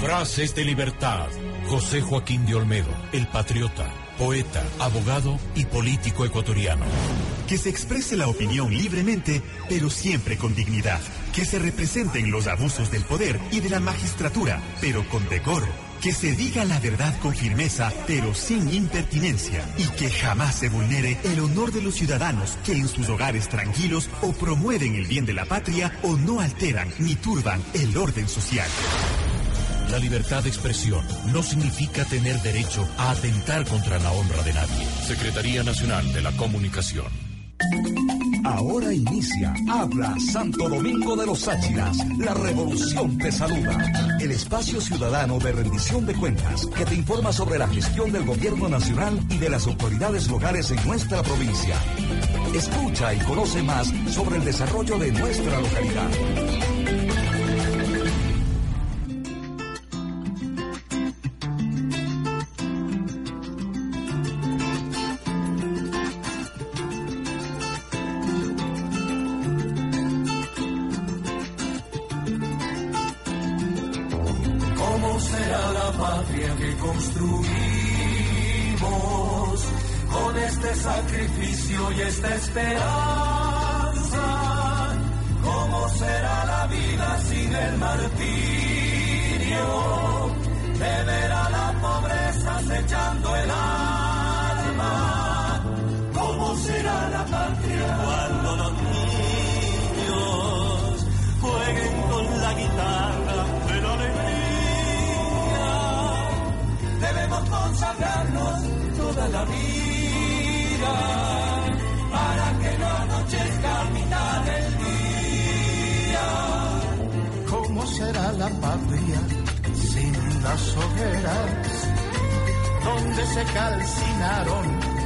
Frases de libertad. José Joaquín de Olmedo, el patriota, poeta, abogado y político ecuatoriano. Que se exprese la opinión libremente, pero siempre con dignidad. Que se representen los abusos del poder y de la magistratura, pero con decoro que se diga la verdad con firmeza, pero sin impertinencia, y que jamás se vulnere el honor de los ciudadanos que en sus hogares tranquilos o promueven el bien de la patria o no alteran ni turban el orden social. La libertad de expresión no significa tener derecho a atentar contra la honra de nadie. Secretaría Nacional de la Comunicación. Ahora inicia Habla Santo Domingo de los Áchilas. La revolución te saluda. El espacio ciudadano de rendición de cuentas que te informa sobre la gestión del gobierno nacional y de las autoridades locales en nuestra provincia. Escucha y conoce más sobre el desarrollo de nuestra localidad. La vida para que no anochezca a mitad del día. ¿Cómo será la patria sin las hogueras? Donde se calcinaron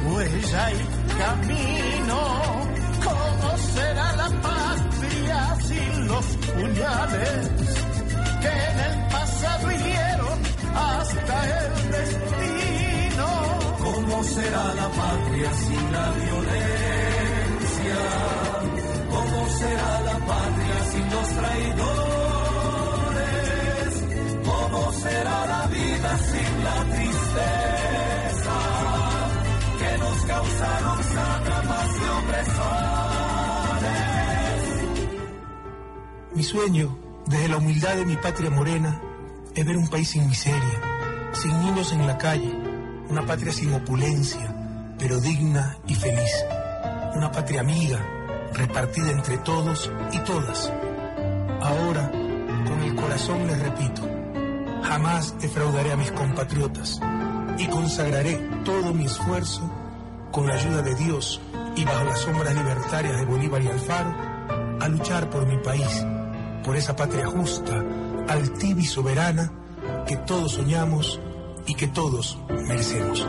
huella y camino. ¿Cómo será la patria sin los puñales que en el pasado hirieron hasta el destino? ¿Cómo será la patria sin la violencia? ¿Cómo será la patria sin los traidores? ¿Cómo será la vida sin la tristeza que nos causaron sátrapas y opresores? Mi sueño, desde la humildad de mi patria morena, es ver un país sin miseria, sin niños en la calle, una patria sin opulencia, pero digna y feliz. Una patria amiga, repartida entre todos y todas. Ahora, con el corazón les repito, jamás defraudaré a mis compatriotas y consagraré todo mi esfuerzo con la ayuda de Dios y bajo las sombras libertarias de Bolívar y Alfaro a luchar por mi país, por esa patria justa, altiva y soberana que todos soñamos y que todos merecemos.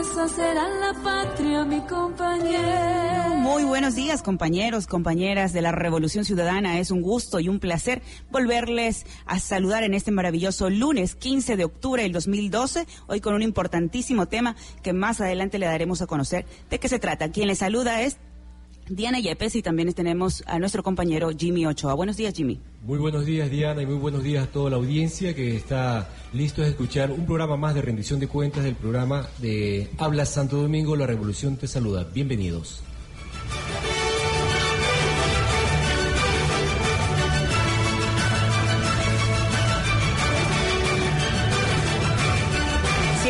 Esa será la patria, mi compañero. Muy buenos días, compañeros, compañeras de la Revolución Ciudadana. Es un gusto y un placer volverles a saludar en este maravilloso lunes 15 de octubre del 2012, hoy con un importantísimo tema que más adelante le daremos a conocer de qué se trata. Quien le saluda es Diana Yepes y también tenemos a nuestro compañero Jimmy Ochoa. Buenos días, Jimmy. Muy buenos días, Diana, y muy buenos días a toda la audiencia que está listo a escuchar un programa más de rendición de cuentas del programa de Habla Santo Domingo, La Revolución te saluda. Bienvenidos.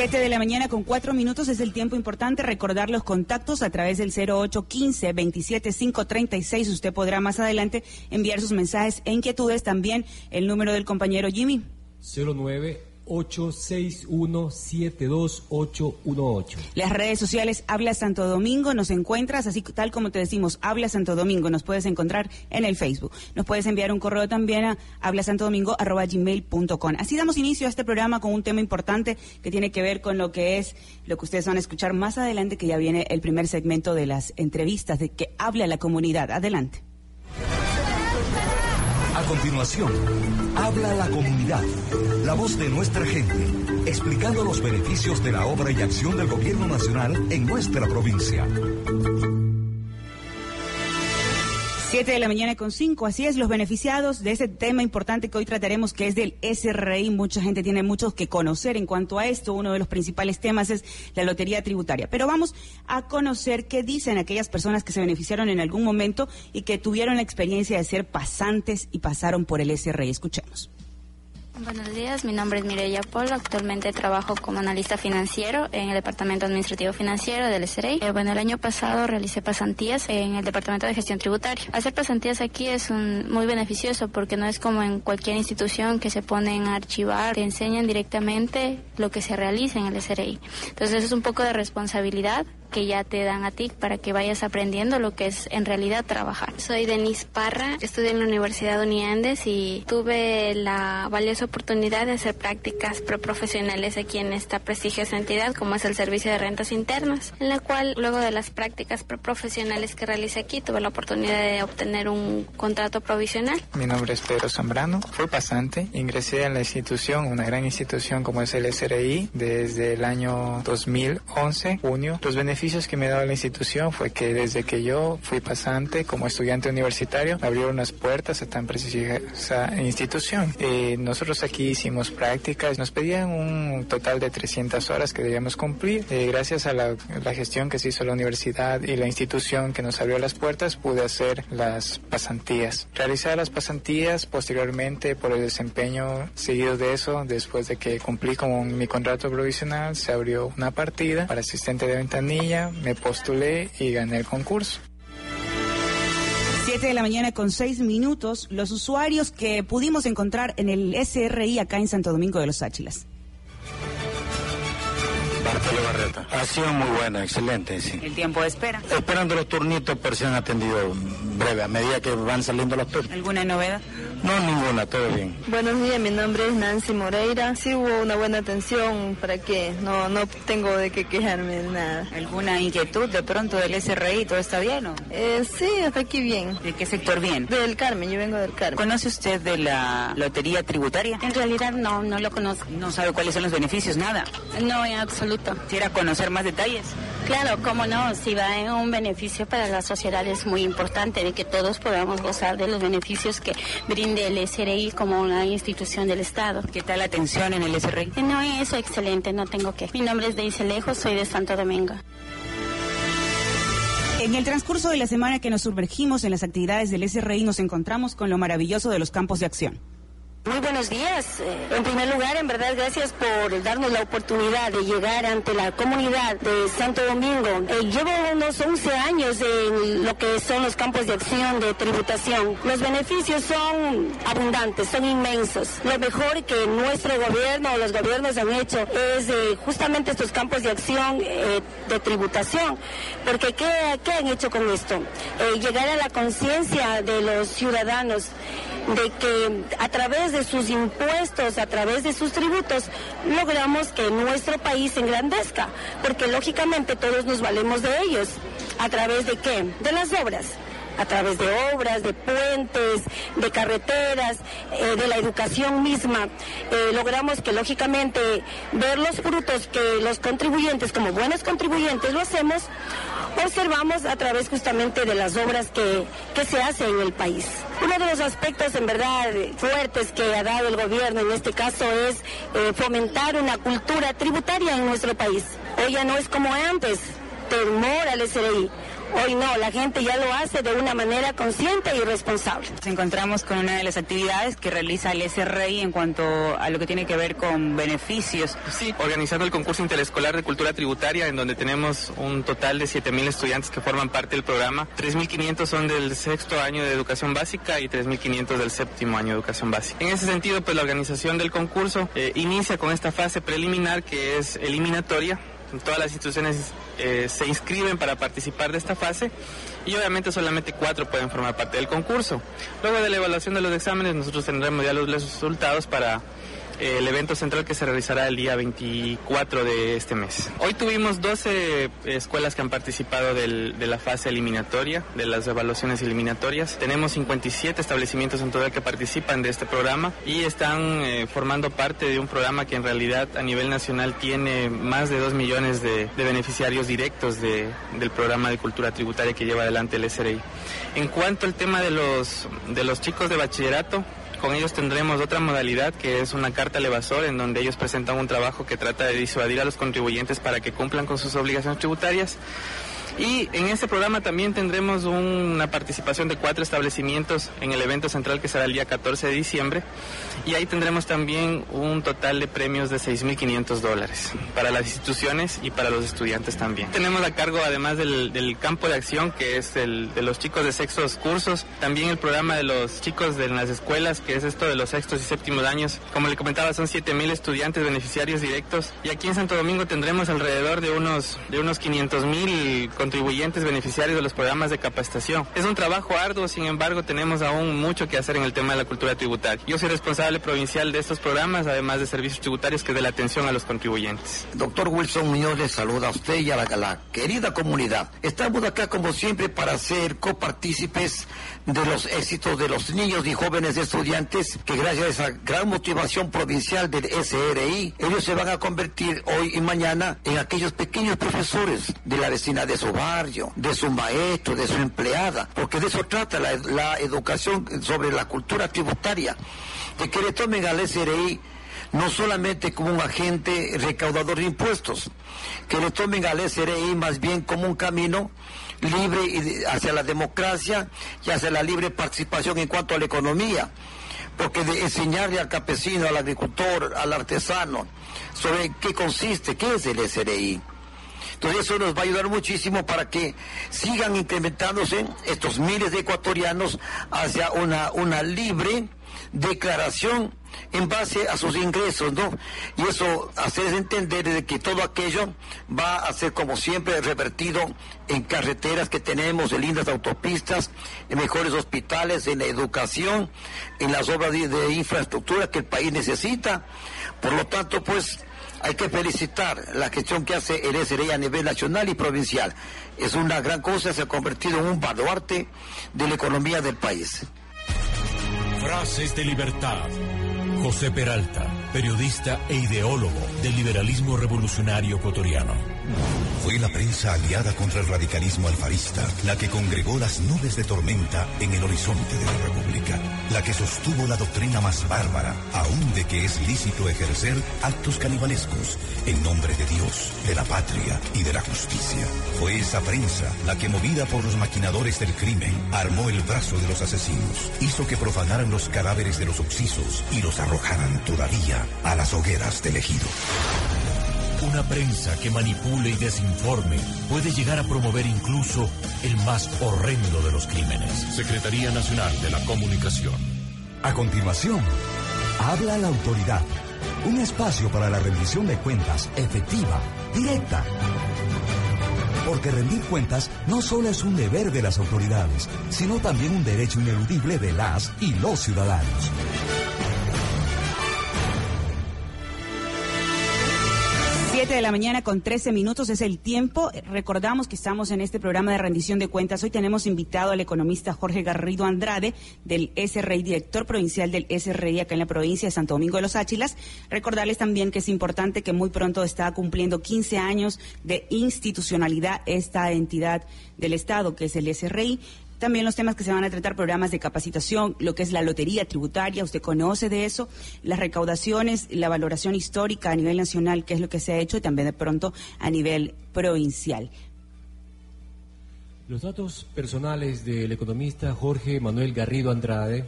Siete de la mañana con cuatro minutos es el tiempo importante. Recordar los contactos a través del 0815 27536. Usted podrá más adelante enviar sus mensajes e inquietudes. También el número del compañero Jimmy. 09 861-72818. Las redes sociales Habla Santo Domingo, nos encuentras, así tal como te decimos, Habla Santo Domingo, nos puedes encontrar en el Facebook. Nos puedes enviar un correo también a hablasantodomingo.gmail.com. Así damos inicio a este programa con un tema importante que tiene que ver con lo que es lo que ustedes van a escuchar más adelante, que ya viene el primer segmento de las entrevistas de que habla la comunidad. Adelante. A continuación, habla la comunidad, la voz de nuestra gente, explicando los beneficios de la obra y acción del gobierno nacional en nuestra provincia. 7 de la mañana con 5. Así es, los beneficiados de ese tema importante que hoy trataremos, que es del SRI. Mucha gente tiene mucho que conocer en cuanto a esto. Uno de los principales temas es la lotería tributaria. Pero vamos a conocer qué dicen aquellas personas que se beneficiaron en algún momento y que tuvieron la experiencia de ser pasantes y pasaron por el SRI. Escuchemos. Buenos días, mi nombre es Mireya Polo. Actualmente trabajo como analista financiero en el Departamento Administrativo Financiero del SRI. Eh, bueno, el año pasado realicé pasantías en el Departamento de Gestión Tributaria. Hacer pasantías aquí es un, muy beneficioso porque no es como en cualquier institución que se ponen a archivar, te enseñan directamente lo que se realiza en el SRI. Entonces es un poco de responsabilidad que ya te dan a ti para que vayas aprendiendo lo que es en realidad trabajar. Soy Denise Parra, estudié en la Universidad de Uniandes y tuve la valiosa oportunidad de hacer prácticas preprofesionales aquí en esta prestigiosa entidad como es el Servicio de Rentas Internas, en la cual luego de las prácticas preprofesionales que realicé aquí tuve la oportunidad de obtener un contrato provisional. Mi nombre es Pedro Zambrano, fui pasante, ingresé en la institución, una gran institución como es el SRI desde el año 2011, junio. Los beneficios beneficios que me daba la institución fue que desde que yo fui pasante como estudiante universitario, abrieron las puertas a tan preciosa institución. Eh, nosotros aquí hicimos prácticas, nos pedían un total de 300 horas que debíamos cumplir. Eh, gracias a la, la, gestión que se hizo la universidad y la institución que nos abrió las puertas, pude hacer las pasantías. Realizar las pasantías posteriormente por el desempeño seguido de eso, después de que cumplí con mi contrato provisional, se abrió una partida para asistente de ventanilla me postulé y gané el concurso. 7 de la mañana con 6 minutos, los usuarios que pudimos encontrar en el SRI acá en Santo Domingo de los Áchilas. Bartolo Barreta. Ha sido muy buena, excelente, sí. ¿El tiempo de espera? Esperando los turnitos, pero se han atendido breve, a medida que van saliendo los turnos. ¿Alguna novedad? No, ninguna, todo bien. Buenos días, mi nombre es Nancy Moreira. Sí hubo una buena atención, ¿para qué? No, no tengo de qué quejarme de nada. ¿Alguna inquietud de pronto del SRI? ¿Todo está bien o? Eh, sí, hasta aquí bien. ¿De qué sector bien? Del Carmen, yo vengo del Carmen. ¿Conoce usted de la lotería tributaria? En realidad no, no lo conozco. ¿No sabe cuáles son los beneficios? Nada. No, en absoluto. ¿Quisiera conocer más detalles? Claro, cómo no, si va en un beneficio para la sociedad es muy importante de que todos podamos gozar de los beneficios que brinde el SRI como una institución del Estado. ¿Qué tal la atención en el SRI? No, eso excelente, no tengo que. Mi nombre es Deise Lejos, soy de Santo Domingo. En el transcurso de la semana que nos sumergimos en las actividades del SRI nos encontramos con lo maravilloso de los campos de acción. Muy buenos días. Eh, en primer lugar, en verdad, gracias por darnos la oportunidad de llegar ante la comunidad de Santo Domingo. Eh, llevo unos 11 años en lo que son los campos de acción de tributación. Los beneficios son abundantes, son inmensos. Lo mejor que nuestro gobierno o los gobiernos han hecho es eh, justamente estos campos de acción de tributación. Porque ¿qué, ¿qué, han hecho con esto? llegar a la conciencia de los ciudadanos de que a través de sus impuestos, a través de sus tributos, logramos que nuestro país engrandezca, porque lógicamente todos nos valemos de ellos. ¿A través de qué? De las obras a través de obras, de puentes, de carreteras, eh, de la educación misma, eh, logramos que lógicamente ver los frutos que los contribuyentes, como buenos contribuyentes, lo hacemos, observamos a través justamente de las obras que, que se hacen en el país. Uno de los aspectos en verdad fuertes que ha dado el gobierno en este caso es eh, fomentar una cultura tributaria en nuestro país. Hoy ya no es como antes, temor al SRI. Hoy no, la gente ya lo hace de una manera consciente y responsable. Nos encontramos con una de las actividades que realiza el SRI en cuanto a lo que tiene que ver con beneficios. Sí, organizando el concurso interescolar de cultura tributaria, en donde tenemos un total de 7.000 estudiantes que forman parte del programa. 3.500 son del sexto año de educación básica y 3.500 del séptimo año de educación básica. En ese sentido, pues la organización del concurso eh, inicia con esta fase preliminar que es eliminatoria todas las instituciones eh, se inscriben para participar de esta fase y obviamente solamente cuatro pueden formar parte del concurso. Luego de la evaluación de los exámenes nosotros tendremos ya los resultados para el evento central que se realizará el día 24 de este mes. Hoy tuvimos 12 escuelas que han participado del, de la fase eliminatoria, de las evaluaciones eliminatorias. Tenemos 57 establecimientos en total que participan de este programa y están eh, formando parte de un programa que en realidad a nivel nacional tiene más de 2 millones de, de beneficiarios directos de, del programa de cultura tributaria que lleva adelante el SRI. En cuanto al tema de los chicos de bachillerato, con ellos tendremos otra modalidad que es una carta al evasor en donde ellos presentan un trabajo que trata de disuadir a los contribuyentes para que cumplan con sus obligaciones tributarias. Y en este programa también tendremos una participación de cuatro establecimientos en el evento central que será el día 14 de diciembre. Y ahí tendremos también un total de premios de 6.500 dólares para las instituciones y para los estudiantes también. Tenemos a cargo, además del, del campo de acción, que es el de los chicos de sextos cursos, también el programa de los chicos de las escuelas, que es esto de los sextos y séptimos años. Como le comentaba, son 7.000 estudiantes beneficiarios directos. Y aquí en Santo Domingo tendremos alrededor de unos, de unos 500.000 contribuyentes beneficiarios de los programas de capacitación. Es un trabajo arduo, sin embargo, tenemos aún mucho que hacer en el tema de la cultura tributaria. Yo soy responsable provincial de estos programas, además de servicios tributarios, que de la atención a los contribuyentes. Doctor Wilson Muñoz le saluda a usted y a la, a la querida comunidad. Estamos acá, como siempre, para ser copartícipes de los éxitos de los niños y jóvenes estudiantes que gracias a esa gran motivación provincial del SRI, ellos se van a convertir hoy y mañana en aquellos pequeños profesores de la vecina de su barrio, de su maestro, de su empleada, porque de eso trata la, educación sobre la cultura tributaria, de que le tomen al SRI no solamente como un agente recaudador de impuestos, que le tomen al SRI más bien como un camino libre hacia la democracia y hacia la libre participación en cuanto a la economía. Porque de enseñarle al campesino, al agricultor, al artesano, sobre qué consiste, qué es el SRI. Entonces eso nos va a ayudar muchísimo para que sigan incrementándose estos miles de ecuatorianos hacia una, una libre declaración en base a sus ingresos, ¿no? Y eso hacer entender de que todo aquello va a ser como siempre revertido en carreteras que tenemos, en lindas autopistas, en mejores hospitales, en la educación, en las obras de, de infraestructura que el país necesita. Por lo tanto, pues hay que felicitar la gestión que hace el SRI a nivel nacional y provincial. Es una gran cosa, se ha convertido en un baluarte de la economía del país. Frases de libertad. José Peralta, periodista e ideólogo del liberalismo revolucionario ecuatoriano. Fue la prensa aliada contra el radicalismo alfarista la que congregó las nubes de tormenta en el horizonte de la República, la que sostuvo la doctrina más bárbara, aún de que es lícito ejercer actos canibalescos en nombre de Dios, de la patria y de la justicia. Fue esa prensa la que, movida por los maquinadores del crimen, armó el brazo de los asesinos, hizo que profanaran los cadáveres de los occisos y los arrojaran todavía a las hogueras del ejido. Una prensa que manipule y desinforme puede llegar a promover incluso el más horrendo de los crímenes. Secretaría Nacional de la Comunicación. A continuación, habla la autoridad. Un espacio para la rendición de cuentas efectiva, directa. Porque rendir cuentas no solo es un deber de las autoridades, sino también un derecho ineludible de las y los ciudadanos. Siete de la mañana con 13 minutos es el tiempo. Recordamos que estamos en este programa de rendición de cuentas. Hoy tenemos invitado al economista Jorge Garrido Andrade del SRI, director provincial del SRI acá en la provincia de Santo Domingo de los Áchilas. Recordarles también que es importante que muy pronto está cumpliendo 15 años de institucionalidad esta entidad del Estado, que es el SRI. También los temas que se van a tratar, programas de capacitación, lo que es la lotería tributaria, usted conoce de eso, las recaudaciones, la valoración histórica a nivel nacional, qué es lo que se ha hecho, y también de pronto a nivel provincial. Los datos personales del economista Jorge Manuel Garrido Andrade.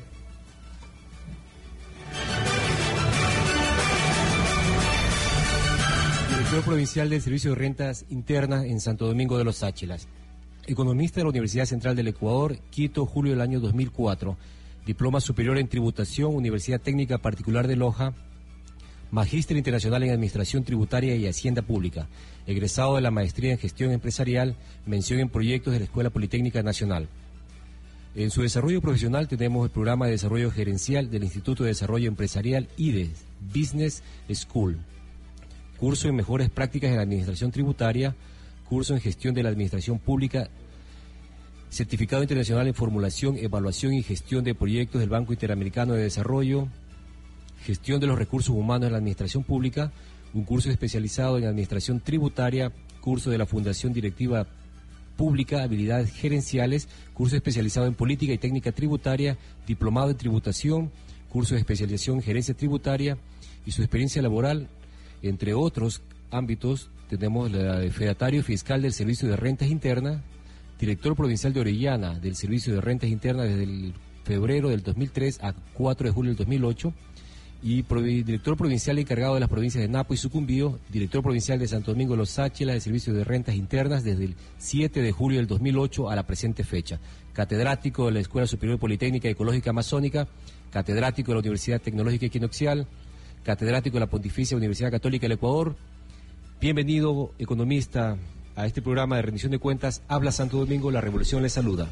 Provincial del Servicio de Rentas Internas en Santo Domingo de los Áchilas economista de la Universidad Central del Ecuador, Quito, julio del año 2004, diploma superior en tributación, Universidad Técnica Particular de Loja, magíster internacional en Administración Tributaria y Hacienda Pública, egresado de la maestría en Gestión Empresarial, mención en proyectos de la Escuela Politécnica Nacional. En su desarrollo profesional tenemos el programa de desarrollo gerencial del Instituto de Desarrollo Empresarial IDES, Business School. Curso en mejores prácticas en la administración tributaria, curso en gestión de la administración pública, certificado internacional en formulación, evaluación y gestión de proyectos del Banco Interamericano de Desarrollo, gestión de los recursos humanos en la administración pública, un curso especializado en administración tributaria, curso de la Fundación Directiva Pública, habilidades gerenciales, curso especializado en política y técnica tributaria, diplomado en tributación, curso de especialización en gerencia tributaria y su experiencia laboral, entre otros ámbitos, tenemos de fedatario fiscal del Servicio de Rentas Internas, director provincial de Orellana del Servicio de Rentas Internas desde el febrero del 2003 a 4 de julio del 2008, y director provincial encargado de las provincias de Napo y Sucumbío, director provincial de Santo Domingo de los Sáchila de Servicio de Rentas Internas desde el 7 de julio del 2008 a la presente fecha, catedrático de la Escuela Superior Politécnica Ecológica Amazónica, catedrático de la Universidad Tecnológica Equinoxial, catedrático de la Pontificia Universidad Católica del Ecuador. Bienvenido, economista, a este programa de rendición de cuentas. Habla Santo Domingo, la revolución le saluda.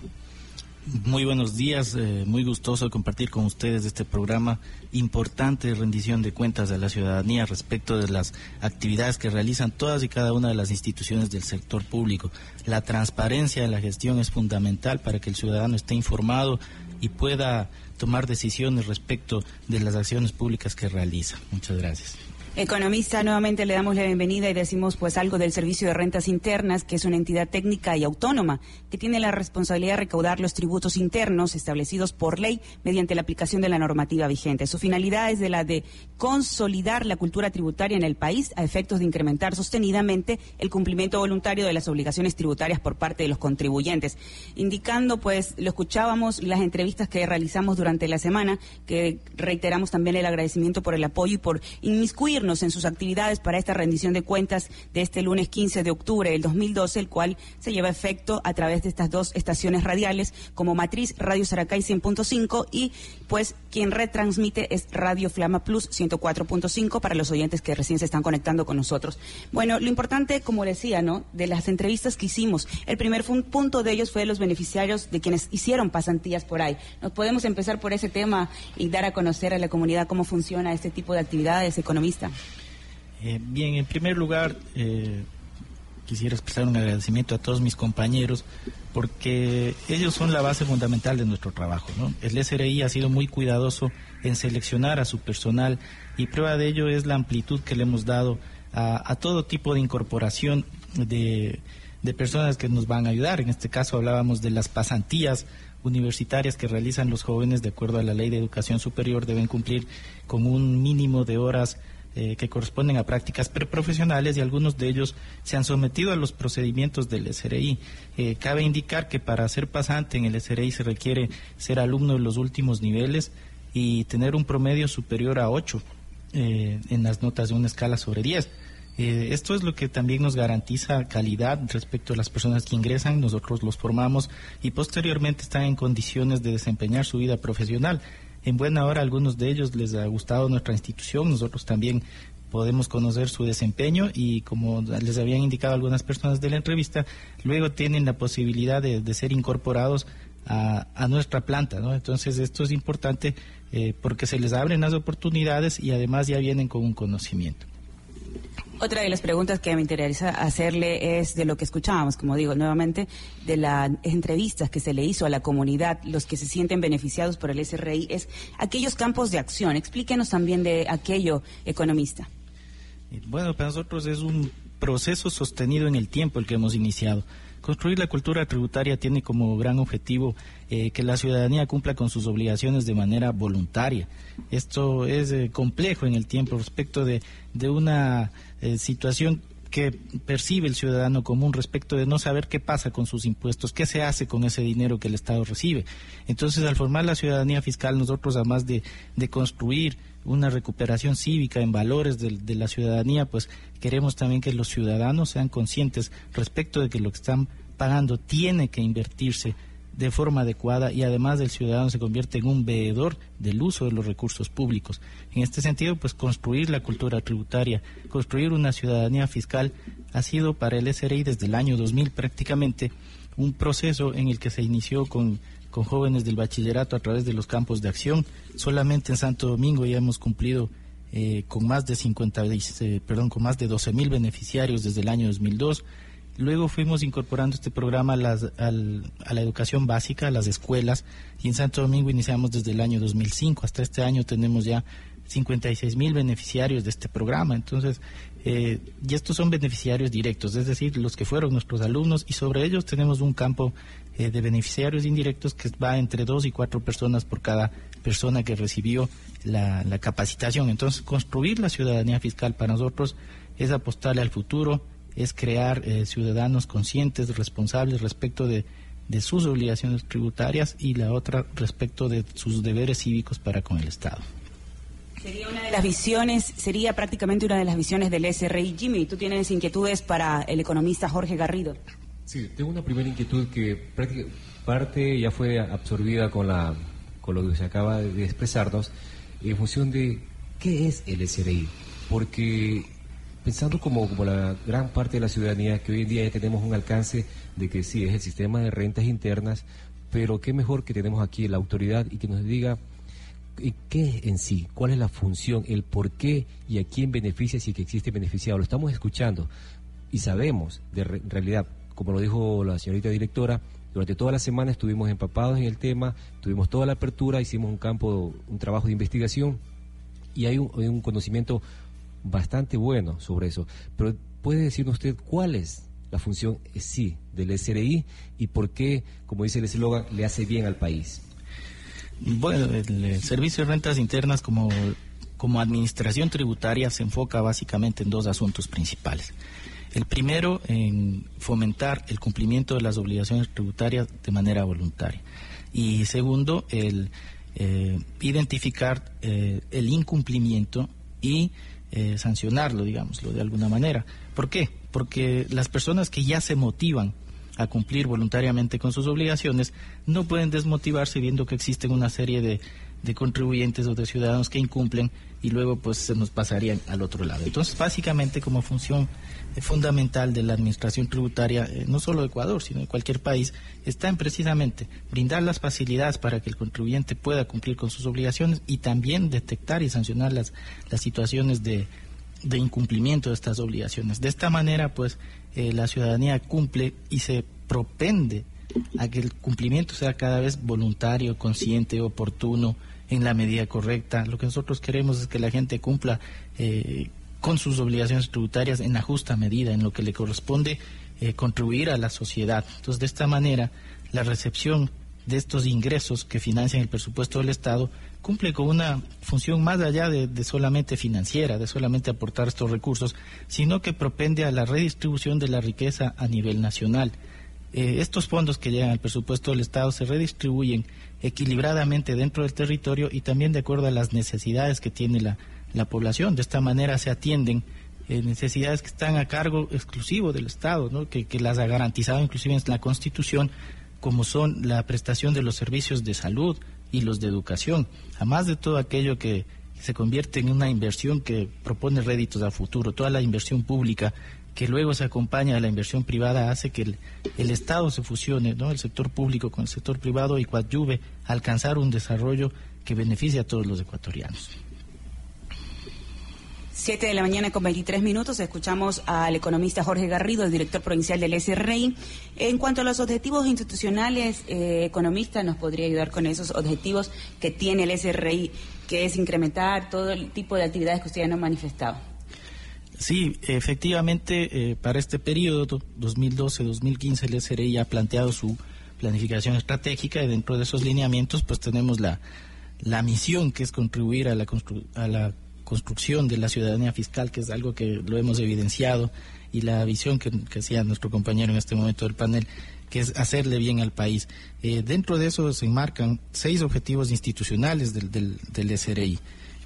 Muy buenos días, eh, muy gustoso compartir con ustedes este programa importante de rendición de cuentas a la ciudadanía respecto de las actividades que realizan todas y cada una de las instituciones del sector público. La transparencia de la gestión es fundamental para que el ciudadano esté informado y pueda tomar decisiones respecto de las acciones públicas que realiza. Muchas gracias. Economista, nuevamente le damos la bienvenida y decimos pues algo del Servicio de Rentas Internas, que es una entidad técnica y autónoma que tiene la responsabilidad de recaudar los tributos internos establecidos por ley mediante la aplicación de la normativa vigente. Su finalidad es de la de consolidar la cultura tributaria en el país a efectos de incrementar sostenidamente el cumplimiento voluntario de las obligaciones tributarias por parte de los contribuyentes. Indicando, pues, lo escuchábamos las entrevistas que realizamos durante la semana, que reiteramos también el agradecimiento por el apoyo y por inmiscuirnos en sus actividades para esta rendición de cuentas de este lunes 15 de octubre del 2012, el cual se lleva efecto a través de estas dos estaciones radiales como matriz Radio Saracay 100.5 y pues quien retransmite es Radio Flama Plus 104.5 para los oyentes que recién se están conectando con nosotros. Bueno, lo importante, como decía, ¿no? De las entrevistas que hicimos, el primer punto de ellos fue de los beneficiarios de quienes hicieron pasantías por ahí. Nos podemos empezar por ese tema y dar a conocer a la comunidad cómo funciona este tipo de actividades, economista. Eh, bien, en primer lugar, eh, quisiera expresar un agradecimiento a todos mis compañeros porque ellos son la base fundamental de nuestro trabajo. El SRI ha sido muy cuidadoso en seleccionar a su personal y prueba de ello es la amplitud que le hemos dado a, todo tipo de incorporación de, de personas que nos van a ayudar. En este caso hablábamos de las pasantías universitarias que realizan los jóvenes de acuerdo a la ley de educación superior deben cumplir con un mínimo de horas eh, que corresponden a prácticas preprofesionales y algunos de ellos se han sometido a los procedimientos del SRI. Eh, cabe indicar que para ser pasante en el SRI se requiere ser alumno de los últimos niveles y tener un promedio superior a 8 eh, en las notas de una escala sobre 10. esto es lo que también nos garantiza calidad respecto a las personas que ingresan, nosotros los formamos y posteriormente están en condiciones de desempeñar su vida profesional en buena hora algunos de ellos les ha gustado nuestra institución, nosotros también podemos conocer su desempeño y como les habían indicado algunas personas de la entrevista, luego tienen la posibilidad de, ser incorporados a, nuestra planta. Entonces esto es importante eh, porque se les abren las oportunidades y además ya vienen con un conocimiento. Otra de las preguntas que me interesa hacerle es de lo que escuchábamos, como digo nuevamente, de las entrevistas que se le hizo a la comunidad, los que se sienten beneficiados por el SRI, es aquellos campos de acción. Explíquenos también de aquello, economista. Bueno, para nosotros es un proceso sostenido en el tiempo el que hemos iniciado. Construir la cultura tributaria tiene como gran objetivo eh, que la ciudadanía cumpla con sus obligaciones de manera voluntaria. Esto es eh, complejo en el tiempo respecto de, una eh, situación que percibe el ciudadano común respecto de no saber qué pasa con sus impuestos, qué se hace con ese dinero que el Estado recibe. Entonces, al formar la ciudadanía fiscal, nosotros, además de, de construir una recuperación cívica en valores de, la ciudadanía, pues queremos también que los ciudadanos sean conscientes respecto de que lo que están pagando tiene que invertirse de forma adecuada y además el ciudadano se convierte en un veedor del uso de los recursos públicos. En este sentido, pues construir la cultura tributaria, construir una ciudadanía fiscal ha sido para el SRI desde el año 2000 prácticamente un proceso en el que se inició con con jóvenes del bachillerato a través de los campos de acción. Solamente en Santo Domingo ya hemos cumplido eh, con más de 50, eh, perdón, con más de 12 mil beneficiarios desde el año 2002. Luego fuimos incorporando este programa a, las, a la educación básica, a las escuelas, y en Santo Domingo iniciamos desde el año 2005. Hasta este año tenemos ya 56 mil beneficiarios de este programa. Entonces, eh, y estos son beneficiarios directos, es decir, los que fueron nuestros alumnos, y sobre ellos tenemos un campo eh, de beneficiarios indirectos que va entre dos y cuatro personas por cada persona que recibió la, capacitación. Entonces, construir la ciudadanía fiscal para nosotros es apostarle al futuro, es crear eh, ciudadanos conscientes, responsables respecto de, de sus obligaciones tributarias y la otra respecto de sus deberes cívicos para con el Estado. Sería una de las visiones, sería prácticamente una de las visiones del SRI. Jimmy, ¿tú tienes inquietudes para el economista Jorge Garrido? Sí, tengo una primera inquietud que parte ya fue absorbida con, la, con lo que se acaba de expresarnos en función de qué es el SRI. Porque pensando como, como la gran parte de la ciudadanía, que hoy en día ya tenemos un alcance de que sí, es el sistema de rentas internas, pero qué mejor que tenemos aquí la autoridad y que nos diga ¿Qué en sí? ¿Cuál es la función? ¿El por qué? ¿Y a quién beneficia si que existe beneficiado? Lo estamos escuchando y sabemos, de realidad, como lo dijo la señorita directora, durante toda la semana estuvimos empapados en el tema, tuvimos toda la apertura, hicimos un campo, un trabajo de investigación y hay un, conocimiento bastante bueno sobre eso. Pero puede decirnos usted cuál es la función sí del SRI y por qué, como dice el eslogan, le hace bien al país. Bueno, el, servicio de rentas internas como, como administración tributaria se enfoca básicamente en dos asuntos principales. El primero, en fomentar el cumplimiento de las obligaciones tributarias de manera voluntaria. Y segundo, el eh, identificar eh, el incumplimiento y eh, sancionarlo, digámoslo de alguna manera. ¿Por qué? Porque las personas que ya se motivan a cumplir voluntariamente con sus obligaciones, no pueden desmotivarse viendo que existen una serie de, contribuyentes o de ciudadanos que incumplen y luego pues se nos pasarían al otro lado. Entonces, básicamente como función eh, fundamental de la administración tributaria, eh, no solo de Ecuador, sino de cualquier país, está en precisamente brindar las facilidades para que el contribuyente pueda cumplir con sus obligaciones y también detectar y sancionar las, las situaciones de, de incumplimiento de estas obligaciones. De esta manera, pues, eh, la ciudadanía cumple y se propende a que el cumplimiento sea cada vez voluntario, consciente, oportuno, en la medida correcta. Lo que nosotros queremos es que la gente cumpla eh, con sus obligaciones tributarias en la justa medida, en lo que le corresponde eh, contribuir a la sociedad. Entonces, de esta manera, la recepción de estos ingresos que financian el presupuesto del Estado cumple con una función más allá de, solamente financiera, de solamente aportar estos recursos, sino que propende a la redistribución de la riqueza a nivel nacional. Eh, estos fondos que llegan al presupuesto del Estado se redistribuyen equilibradamente dentro del territorio y también de acuerdo a las necesidades que tiene la, población. De esta manera se atienden eh, necesidades que están a cargo exclusivo del Estado, que, que las ha garantizado inclusive en la Constitución, como son la prestación de los servicios de salud y los de educación, además de todo aquello que se convierte en una inversión que propone réditos a futuro, toda la inversión pública que luego se acompaña de la inversión privada hace que el, el Estado se fusione, ¿no? el sector público con el sector privado y coadyuve a alcanzar un desarrollo que beneficie a todos los ecuatorianos. 7 de la mañana con 23 minutos. Escuchamos al economista Jorge Garrido, el director provincial del SRI. En cuanto a los objetivos institucionales, eh, economista, ¿nos podría ayudar con esos objetivos que tiene el SRI, que es incrementar todo el tipo de actividades que usted ya nos manifestado? Sí, efectivamente, eh, para este periodo 2012-2015 el SRI ha planteado su planificación estratégica y dentro de esos lineamientos pues tenemos la, la misión que es contribuir a la, a la construcción de la ciudadanía fiscal, que es algo que lo hemos evidenciado, y la visión que, hacía nuestro compañero en este momento del panel, que es hacerle bien al país. Eh, dentro de eso se enmarcan seis objetivos institucionales del, del, del SRI.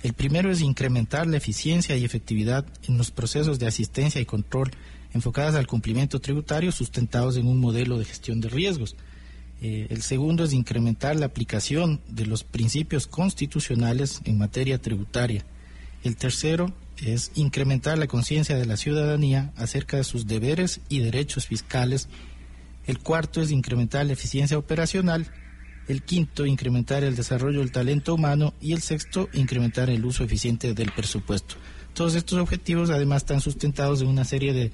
El primero es incrementar la eficiencia y efectividad en los procesos de asistencia y control enfocadas al cumplimiento tributario sustentados en un modelo de gestión de riesgos. Eh, el segundo es incrementar la aplicación de los principios constitucionales en materia tributaria. El tercero es incrementar la conciencia de la ciudadanía acerca de sus deberes y derechos fiscales. El cuarto es incrementar la eficiencia operacional. El quinto, incrementar el desarrollo del talento humano. Y el sexto, incrementar el uso eficiente del presupuesto. Todos estos objetivos además están sustentados en una serie de,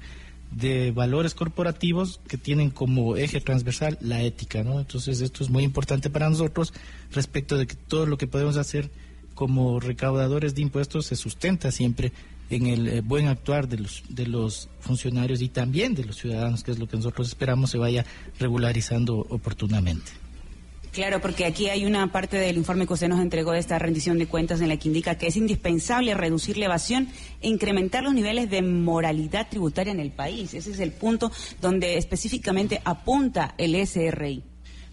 de valores corporativos que tienen como eje transversal la ética, ¿no? Entonces esto es muy importante para nosotros respecto de que todo lo que podemos hacer como recaudadores de impuestos se sustenta siempre en el eh, buen actuar de los, de los funcionarios y también de los ciudadanos, que es lo que nosotros esperamos se vaya regularizando oportunamente. Claro, porque aquí hay una parte del informe que usted nos entregó de esta rendición de cuentas en la que indica que es indispensable reducir la evasión e incrementar los niveles de moralidad tributaria en el país. Ese es el punto donde específicamente apunta el SRI.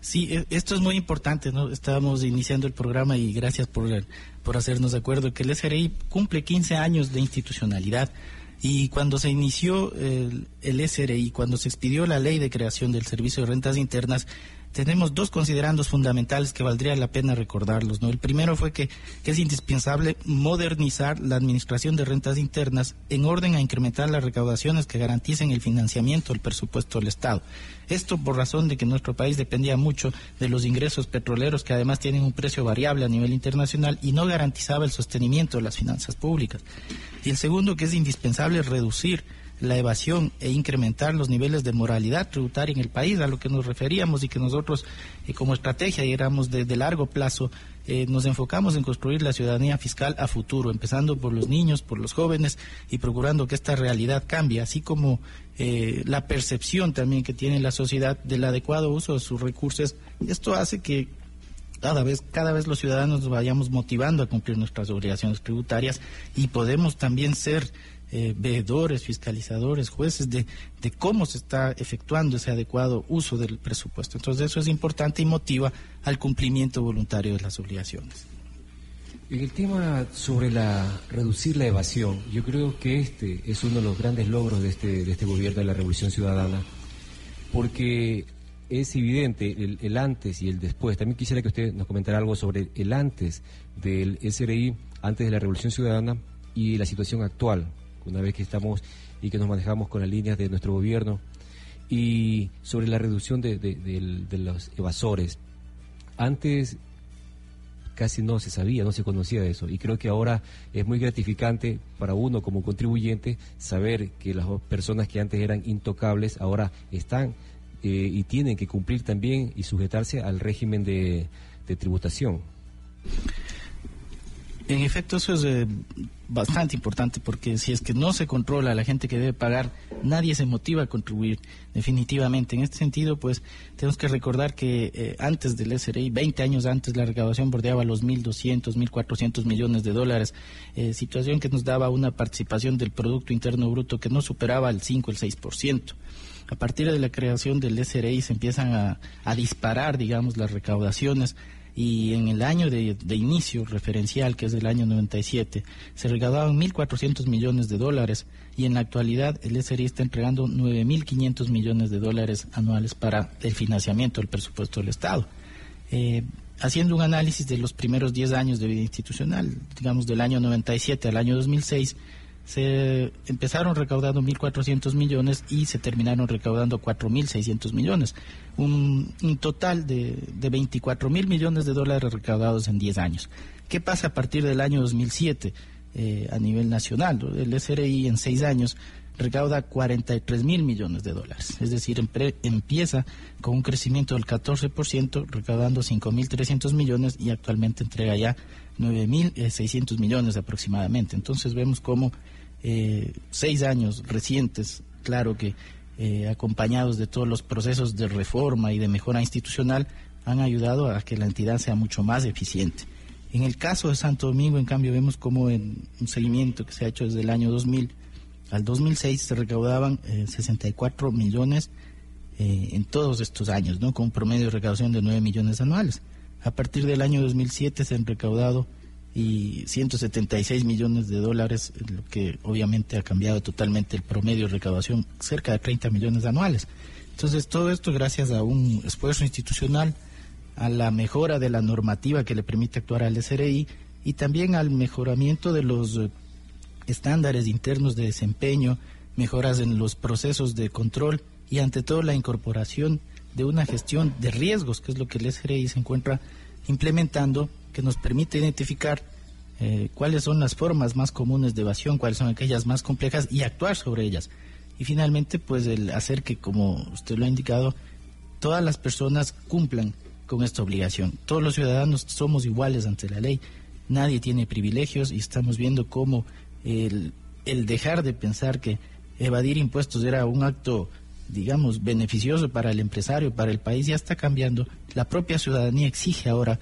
Sí, e, esto es muy importante, ¿no? Estábamos iniciando el programa y gracias por, por hacernos de acuerdo que el SRI cumple 15 años de institucionalidad. Y cuando se inició el, el, SRI, cuando se expidió la ley de creación del Servicio de Rentas Internas, tenemos dos considerandos fundamentales que valdría la pena recordarlos. ¿no? El primero fue que, que, es indispensable modernizar la administración de rentas internas en orden a incrementar las recaudaciones que garanticen el financiamiento del presupuesto del Estado. Esto por razón de que nuestro país dependía mucho de los ingresos petroleros que además tienen un precio variable a nivel internacional y no garantizaba el sostenimiento de las finanzas públicas. Y el segundo que es indispensable reducir la evasión e incrementar los niveles de moralidad tributaria en el país, a lo que nos referíamos y que nosotros eh, como estrategia y éramos de, largo plazo, eh, nos enfocamos en construir la ciudadanía fiscal a futuro, empezando por los niños, por los jóvenes y procurando que esta realidad cambie, así como eh, la percepción también que tiene la sociedad del adecuado uso de sus recursos. Esto hace que cada vez, cada vez los ciudadanos nos vayamos motivando a cumplir nuestras obligaciones tributarias y podemos también ser eh, veedores, fiscalizadores, jueces de, de cómo se está efectuando ese adecuado uso del presupuesto. Entonces eso es importante y motiva al cumplimiento voluntario de las obligaciones. En el tema sobre la reducir la evasión, yo creo que este es uno de los grandes logros de este, de este gobierno de la Revolución Ciudadana, porque es evidente el, el, antes y el después. También quisiera que usted nos comentara algo sobre el antes del SRI, antes de la Revolución Ciudadana y la situación actual una vez que estamos y que nos manejamos con las líneas de nuestro gobierno, y sobre la reducción de, los evasores. Antes casi no se sabía, no se conocía eso, y creo que ahora es muy gratificante para uno como contribuyente saber que las personas que antes eran intocables ahora están eh, y tienen que cumplir también y sujetarse al régimen de, de tributación. En efecto, eso es eh, bastante importante porque si es que no se controla la gente que debe pagar, nadie se motiva a contribuir definitivamente. En este sentido, pues tenemos que recordar que eh, antes del SRI, 20 años antes, la recaudación bordeaba los 1.200, 1.400 millones de dólares, eh, situación que nos daba una participación del Producto Interno Bruto que no superaba el 5, el 6%. A partir de la creación del SRI se empiezan a disparar, digamos, las recaudaciones y en el año de, de, inicio referencial, que es el año 97, se recaudaban 1.400 millones de dólares y en la actualidad el SRI está entregando 9.500 millones de dólares anuales para el financiamiento del presupuesto del Estado. Eh, haciendo un análisis de los primeros 10 años de vida institucional, digamos del año 97 al año 2006, se empezaron recaudando 1.400 millones y se terminaron recaudando 4.600 millones. Un, un, total de, de 24.000 millones de dólares recaudados en 10 años. ¿Qué pasa a partir del año 2007 eh, a nivel nacional? El SRI en 6 años recauda 43 mil millones de dólares. Es decir, empieza con un crecimiento del 14%, recaudando 5.300 millones y actualmente entrega ya 9.600 millones aproximadamente. Entonces vemos cómo eh, seis años recientes, claro que eh, acompañados de todos los procesos de reforma y de mejora institucional, han ayudado a que la entidad sea mucho más eficiente. En el caso de Santo Domingo, en cambio, vemos como en un seguimiento que se ha hecho desde el año 2000 al 2006 se recaudaban eh, 64 millones eh, en todos estos años, ¿no? con un promedio de recaudación de 9 millones anuales. A partir del año 2007 se han recaudado y 176 millones de dólares, lo que obviamente ha cambiado totalmente el promedio de recaudación, cerca de 30 millones anuales. Entonces, todo esto gracias a un esfuerzo institucional, a la mejora de la normativa que le permite actuar al SRI y también al mejoramiento de los estándares internos de desempeño, mejoras en los procesos de control y ante todo la incorporación de una gestión de riesgos, que es lo que el SRI se encuentra implementando, que nos permite identificar eh, cuáles son las formas más comunes de evasión, cuáles son aquellas más complejas y actuar sobre ellas. Y finalmente, pues el hacer que, como usted lo ha indicado, todas las personas cumplan con esta obligación. Todos los ciudadanos somos iguales ante la ley, nadie tiene privilegios y estamos viendo cómo el, el dejar de pensar que evadir impuestos era un acto, digamos, beneficioso para el empresario, para el país, ya está cambiando. La propia ciudadanía exige ahora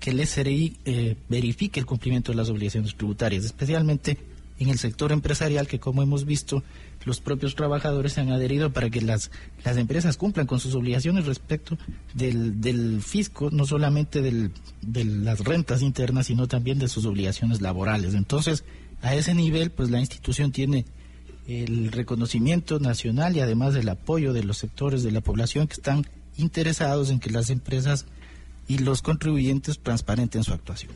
que el SRI eh, verifique el cumplimiento de las obligaciones tributarias, especialmente en el sector empresarial que, como hemos visto, los propios trabajadores se han adherido para que las, las empresas cumplan con sus obligaciones respecto del, del fisco, no solamente del, de las rentas internas, sino también de sus obligaciones laborales. Entonces, a ese nivel, pues la institución tiene el reconocimiento nacional y además el apoyo de los sectores de la población que están interesados en que las empresas y los contribuyentes transparenten su actuación.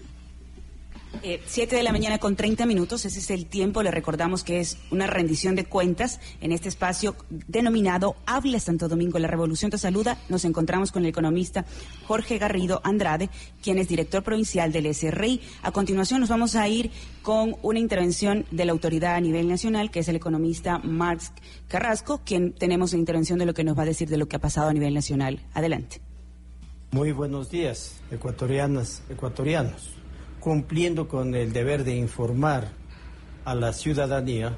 Eh, siete de la mañana con 30 minutos, ese es el tiempo. Le recordamos que es una rendición de cuentas en este espacio denominado Habla Santo Domingo. La Revolución te saluda. Nos encontramos con el economista Jorge Garrido Andrade, quien es director provincial del SRI. A continuación nos vamos a ir con una intervención de la autoridad a nivel nacional, que es el economista Marx Carrasco, quien tenemos la intervención de lo que nos va a decir de lo que ha pasado a nivel nacional. Adelante. Muy buenos días, ecuatorianas, ecuatorianos cumpliendo con el deber de informar a la ciudadanía,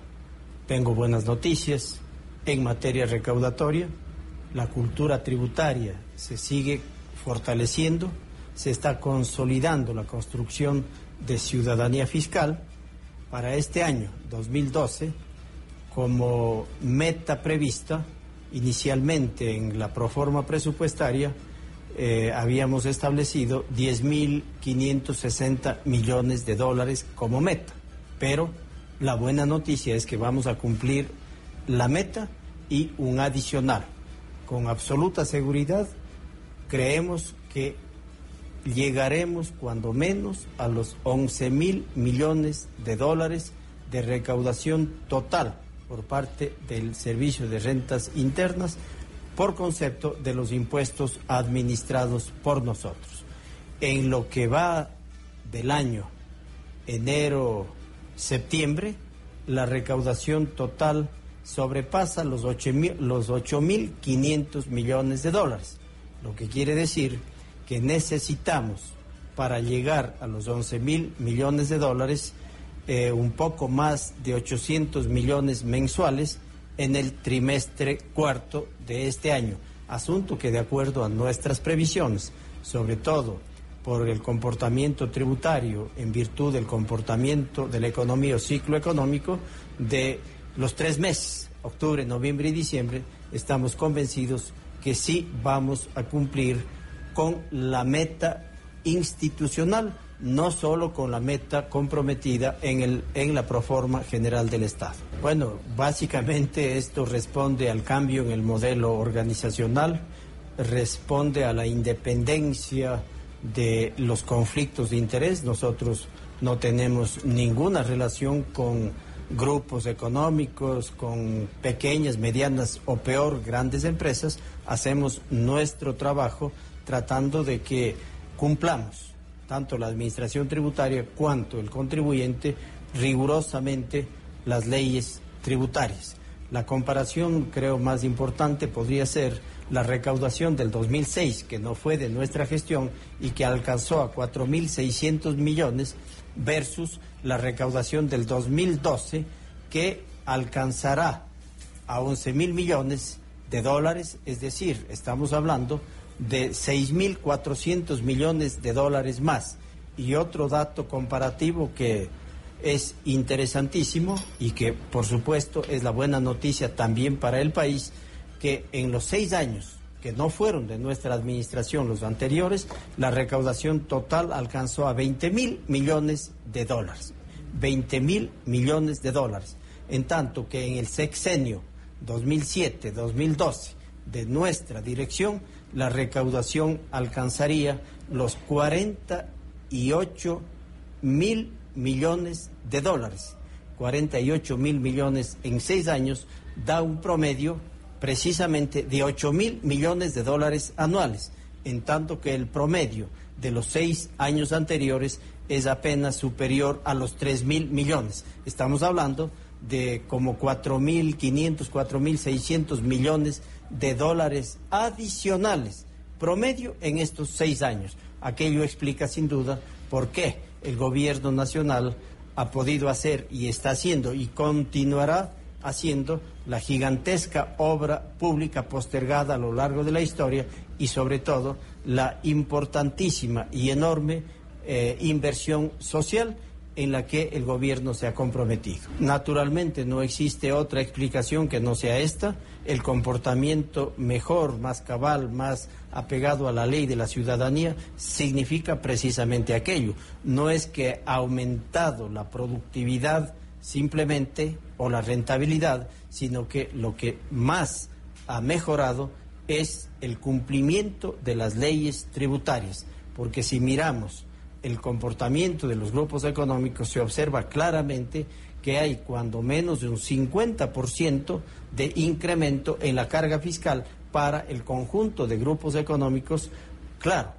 tengo buenas noticias en materia recaudatoria. La cultura tributaria se sigue fortaleciendo, se está consolidando la construcción de ciudadanía fiscal. Para este año 2012, como meta prevista inicialmente en la proforma presupuestaria, eh, habíamos establecido 10.560 millones de dólares como meta. Pero la buena noticia es que vamos a cumplir la meta y un adicional. Con absoluta seguridad, creemos que llegaremos cuando menos a los 11 mil millones de dólares de recaudación total por parte del Servicio de Rentas Internas por concepto de los impuestos administrados por nosotros. En lo que va del año enero-septiembre, la recaudación total sobrepasa los 8.500 millones de dólares, lo que quiere decir que necesitamos para llegar a los 11.000 millones de dólares eh, un poco más de 800 millones mensuales en el trimestre cuarto de este año, asunto que de acuerdo a nuestras previsiones, sobre todo por el comportamiento tributario en virtud del comportamiento de la economía o ciclo económico de los tres meses, octubre, noviembre y diciembre, estamos convencidos que sí vamos a cumplir con la meta institucional no solo con la meta comprometida en, el, en la proforma general del Estado. Bueno, básicamente esto responde al cambio en el modelo organizacional, responde a la independencia de los conflictos de interés. Nosotros no tenemos ninguna relación con grupos económicos, con pequeñas, medianas o peor, grandes empresas. Hacemos nuestro trabajo tratando de que cumplamos tanto la administración tributaria cuanto el contribuyente rigurosamente las leyes tributarias. La comparación, creo, más importante podría ser la recaudación del 2006, que no fue de nuestra gestión y que alcanzó a 4.600 millones, versus la recaudación del 2012, que alcanzará a 11.000 millones de dólares, es decir, estamos hablando de 6.400 millones de dólares más. Y otro dato comparativo que es interesantísimo y que por supuesto es la buena noticia también para el país, que en los seis años que no fueron de nuestra administración los anteriores, la recaudación total alcanzó a 20 mil millones de dólares. 20 mil millones de dólares. En tanto que en el sexenio 2007-2012 de nuestra dirección la recaudación alcanzaría los 48 mil millones de dólares. 48 mil millones en seis años da un promedio precisamente de 8 mil millones de dólares anuales, en tanto que el promedio de los seis años anteriores es apenas superior a los 3 mil millones. Estamos hablando de como 4.500, 4.600 millones dólares adicionales, promedio en estos seis años. Aquello explica sin duda por qué el gobierno nacional ha podido hacer y está haciendo y continuará haciendo la gigantesca obra pública postergada a lo largo de la historia y sobre todo la importantísima y enorme eh, inversión social en la que el gobierno se ha comprometido. Naturalmente no existe otra explicación que no sea esta. El comportamiento mejor, más cabal, más apegado a la ley de la ciudadanía significa precisamente aquello. No es que ha aumentado la productividad simplemente o la rentabilidad, sino que lo que más ha mejorado es el cumplimiento de las leyes tributarias, porque si miramos el comportamiento de los grupos económicos se observa claramente que hay cuando menos de un 50% de incremento en la carga fiscal para el conjunto de grupos económicos. Claro,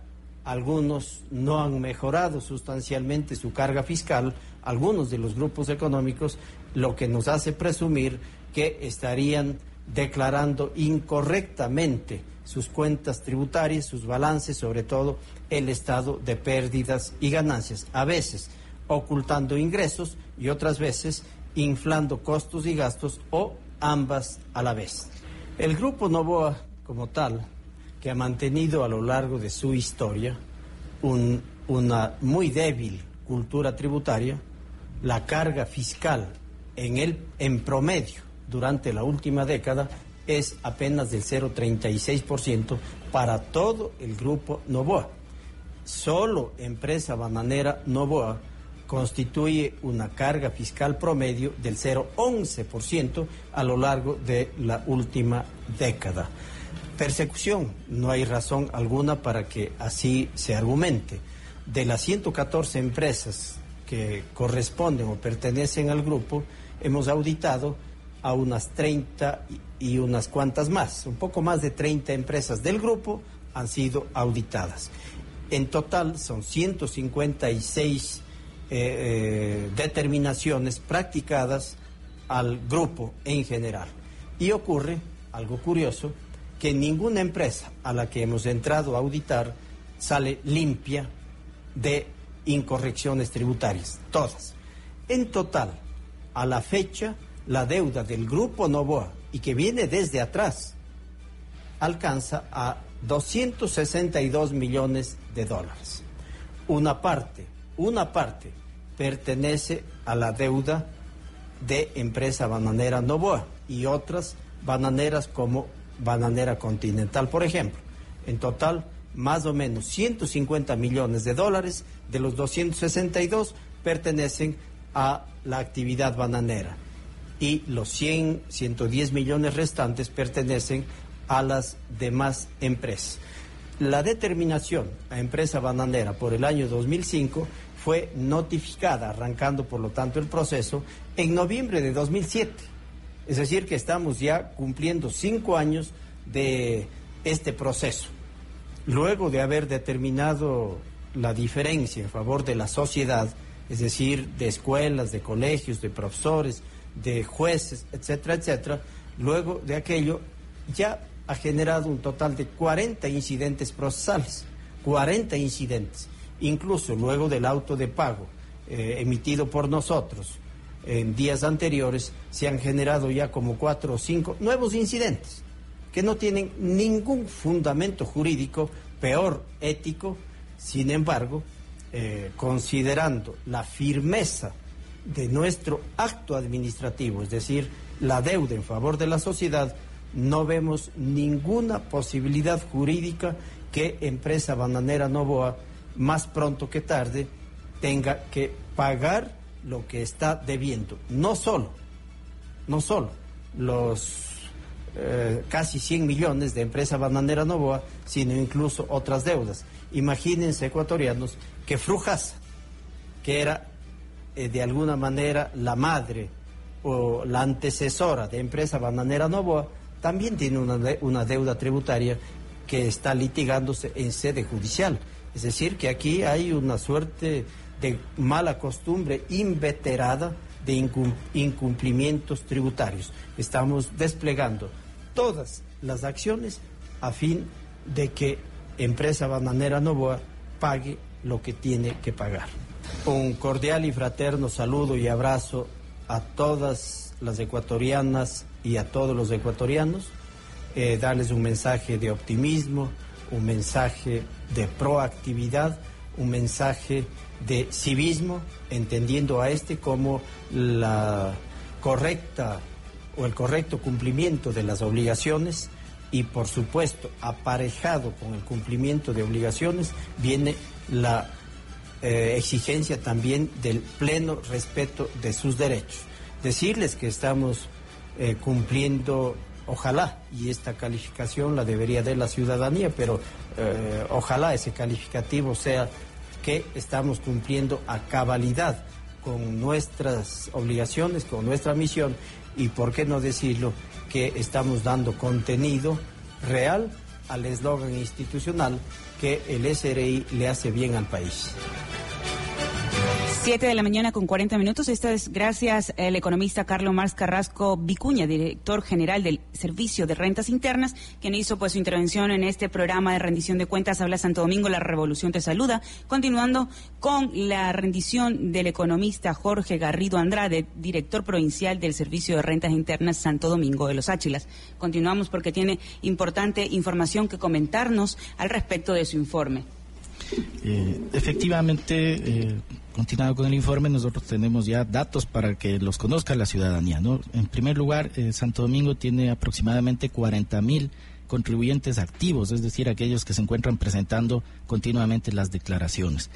algunos no han mejorado sustancialmente su carga fiscal, algunos de los grupos económicos, lo que nos hace presumir que estarían declarando incorrectamente sus cuentas tributarias, sus balances, sobre todo el estado de pérdidas y ganancias, a veces ocultando ingresos y otras veces inflando costos y gastos o ambas a la vez. El grupo Novoa como tal, que ha mantenido a lo largo de su historia una muy débil cultura tributaria, la carga fiscal en, el, en promedio durante la última década es apenas del 0,36% para todo el grupo Novoa. Solo empresa bananera Novoa constituye una carga fiscal promedio del 0,11% a lo largo de la última década. Persecución, no hay razón alguna para que así se argumente. De las 114 empresas que corresponden o pertenecen al grupo, hemos auditado a unas 30 y unas cuantas más. Un poco más de 30 empresas del grupo han sido auditadas. En total son 156 eh, eh, determinaciones practicadas al grupo en general. Y ocurre algo curioso, que ninguna empresa a la que hemos entrado a auditar sale limpia de incorrecciones tributarias, todas. En total, a la fecha, la deuda del grupo Novoa y que viene desde atrás alcanza a 262 millones de dólares. Una parte, una parte pertenece a la deuda de empresa bananera Novoa y otras bananeras como Bananera Continental, por ejemplo. En total, más o menos 150 millones de dólares de los 262 pertenecen a la actividad bananera y los 100, 110 millones restantes pertenecen a las demás empresas. La determinación a empresa bananera por el año 2005 fue notificada, arrancando por lo tanto el proceso, en noviembre de 2007. Es decir, que estamos ya cumpliendo cinco años de este proceso. Luego de haber determinado la diferencia en favor de la sociedad, es decir, de escuelas, de colegios, de profesores, de jueces, etcétera, etcétera, luego de aquello ya ha generado un total de 40 incidentes procesales, 40 incidentes, incluso luego del auto de pago eh, emitido por nosotros. En días anteriores, se han generado ya como cuatro o cinco nuevos incidentes que no tienen ningún fundamento jurídico, peor ético, sin embargo, eh, considerando la firmeza de nuestro acto administrativo, es decir, la deuda en favor de la sociedad, no vemos ninguna posibilidad jurídica que empresa bananera Novoa, más pronto que tarde, tenga que pagar lo que está debiendo. No solo, no solo los eh, casi 100 millones de empresa bananera Novoa, sino incluso otras deudas. Imagínense, ecuatorianos, que Frujasa, que era eh, de alguna manera la madre o la antecesora de empresa bananera Novoa también tiene una, una deuda tributaria que está litigándose en sede judicial. Es decir, que aquí hay una suerte de mala costumbre inveterada de incum- incumplimientos tributarios. Estamos desplegando todas las acciones a fin de que empresa bananera Novoa pague lo que tiene que pagar. Un cordial y fraterno saludo y abrazo a todas las ecuatorianas y a todos los ecuatorianos, eh, darles un mensaje de optimismo, un mensaje de proactividad, un mensaje de civismo, entendiendo a este como la correcta o el correcto cumplimiento de las obligaciones y por supuesto aparejado con el cumplimiento de obligaciones viene la eh, exigencia también del pleno respeto de sus derechos. Decirles que estamos eh, cumpliendo, ojalá, y esta calificación la debería de la ciudadanía, pero eh, ojalá ese calificativo sea que estamos cumpliendo a cabalidad con nuestras obligaciones, con nuestra misión y, por qué no decirlo, que estamos dando contenido real al eslogan institucional que el SRI le hace bien al país. 7 de la mañana con 40 minutos. Esto es gracias al economista Carlos Marx Carrasco Vicuña, director general del Servicio de Rentas Internas, quien hizo pues su intervención en este programa de rendición de cuentas. Habla Santo Domingo, la revolución te saluda. Continuando con la rendición del economista Jorge Garrido Andrade, director provincial del Servicio de Rentas Internas Santo Domingo de los Áchilas. Continuamos porque tiene importante información que comentarnos al respecto de su informe. Eh, efectivamente, eh, continuando con el informe, nosotros tenemos ya datos para que los conozca la ciudadanía. En primer lugar, eh, Santo Domingo tiene aproximadamente 40 mil contribuyentes activos, es decir, aquellos que se encuentran presentando continuamente las declaraciones.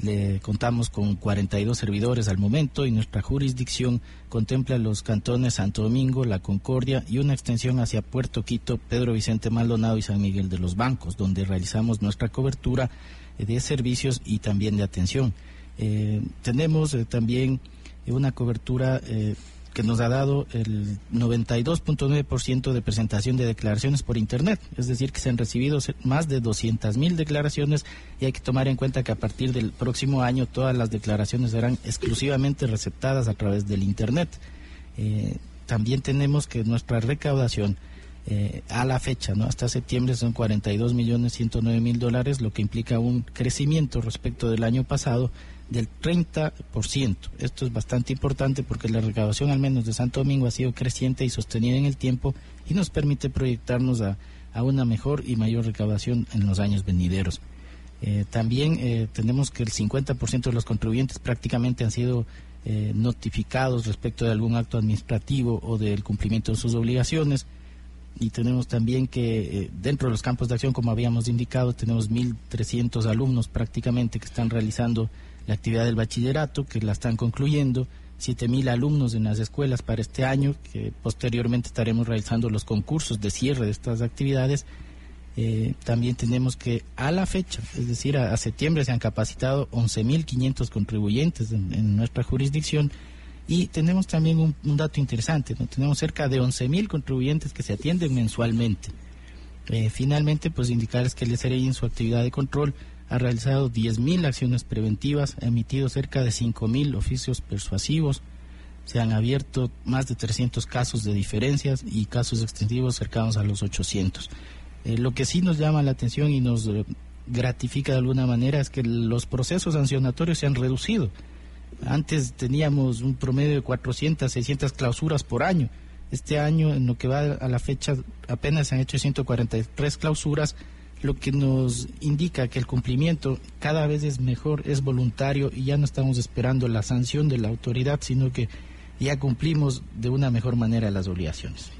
Le contamos con 42 servidores al momento y nuestra jurisdicción contempla los cantones Santo Domingo, La Concordia y una extensión hacia Puerto Quito, Pedro Vicente Maldonado y San Miguel de los Bancos, donde realizamos nuestra cobertura eh, de servicios y también de atención. Eh, tenemos eh, también eh, una cobertura que nos ha dado el 92.9% de presentación de declaraciones por Internet, es decir, que se han recibido más de 200.000 declaraciones y hay que tomar en cuenta que a partir del próximo año todas las declaraciones serán exclusivamente receptadas a través del Internet. También tenemos que nuestra recaudación a la fecha, hasta septiembre son 42 millones 109 mil dólares, lo que implica un crecimiento respecto del año pasado del 30%. Esto es bastante importante porque la recaudación al menos de Santo Domingo ha sido creciente y sostenida en el tiempo y nos permite proyectarnos a, una mejor y mayor recaudación en los años venideros. Eh, también eh, tenemos que el 50% de los contribuyentes prácticamente han sido eh, notificados respecto de algún acto administrativo o del cumplimiento de sus obligaciones. Y tenemos también que dentro de los campos de acción, como habíamos indicado, tenemos 1.300 alumnos prácticamente que están realizando la actividad del bachillerato, que la están concluyendo, 7.000 alumnos en las escuelas para este año, que posteriormente estaremos realizando los concursos de cierre de estas actividades. Eh, también tenemos que a la fecha, es decir, a, septiembre se han capacitado 11.500 contribuyentes en, nuestra jurisdicción y tenemos también un, dato interesante, tenemos cerca de 11.000 contribuyentes que se atienden mensualmente. Eh, finalmente, pues indicarles que el SRI en su actividad de control ha realizado 10.000 acciones preventivas, ha emitido cerca de 5.000 oficios persuasivos, se han abierto más de 300 casos de diferencias y casos extensivos cercanos a los 800. Eh, lo que sí nos llama la atención y nos eh, gratifica de alguna manera es que los procesos sancionatorios se han reducido. Antes teníamos un promedio de 400, 600 clausuras por año. Este año, en lo que va a la fecha, apenas se han hecho 143 clausuras, lo que nos indica que el cumplimiento cada vez es mejor, es voluntario y ya no estamos esperando la sanción de la autoridad, sino que ya cumplimos de una mejor manera las obligaciones.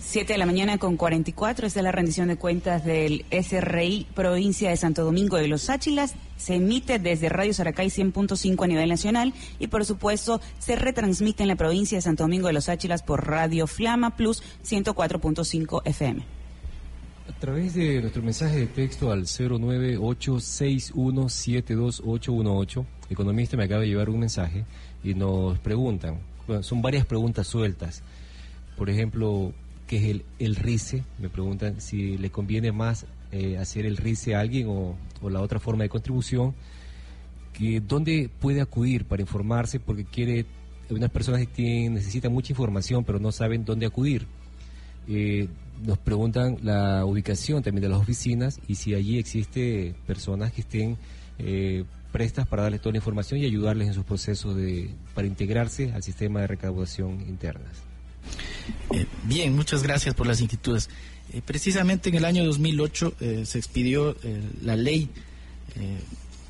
7 de la mañana con 44, esta es la rendición de cuentas del SRI provincia de Santo Domingo de los Áchilas. Se emite desde Radio Saracay 100.5 a nivel nacional y por supuesto se retransmite en la provincia de Santo Domingo de los Áchilas por Radio Flama Plus 104.5 FM. A través de nuestro mensaje de texto al 09861728818, economista me acaba de llevar un mensaje y nos preguntan, bueno, son varias preguntas sueltas. Por ejemplo, que es el, el RICE. Me preguntan si le conviene más eh, hacer el RICE a alguien o, o la otra forma de contribución. Que, ¿Dónde puede acudir para informarse? Porque quiere, unas personas que tienen, necesitan mucha información, pero no saben dónde acudir. Eh, nos preguntan la ubicación también de las oficinas y si allí existe personas que estén eh, prestas para darles toda la información y ayudarles en sus procesos de, para integrarse al sistema de recaudación internas. Eh, bien, muchas gracias por las inquietudes. Eh, precisamente en el año 2008 eh, se expidió la ley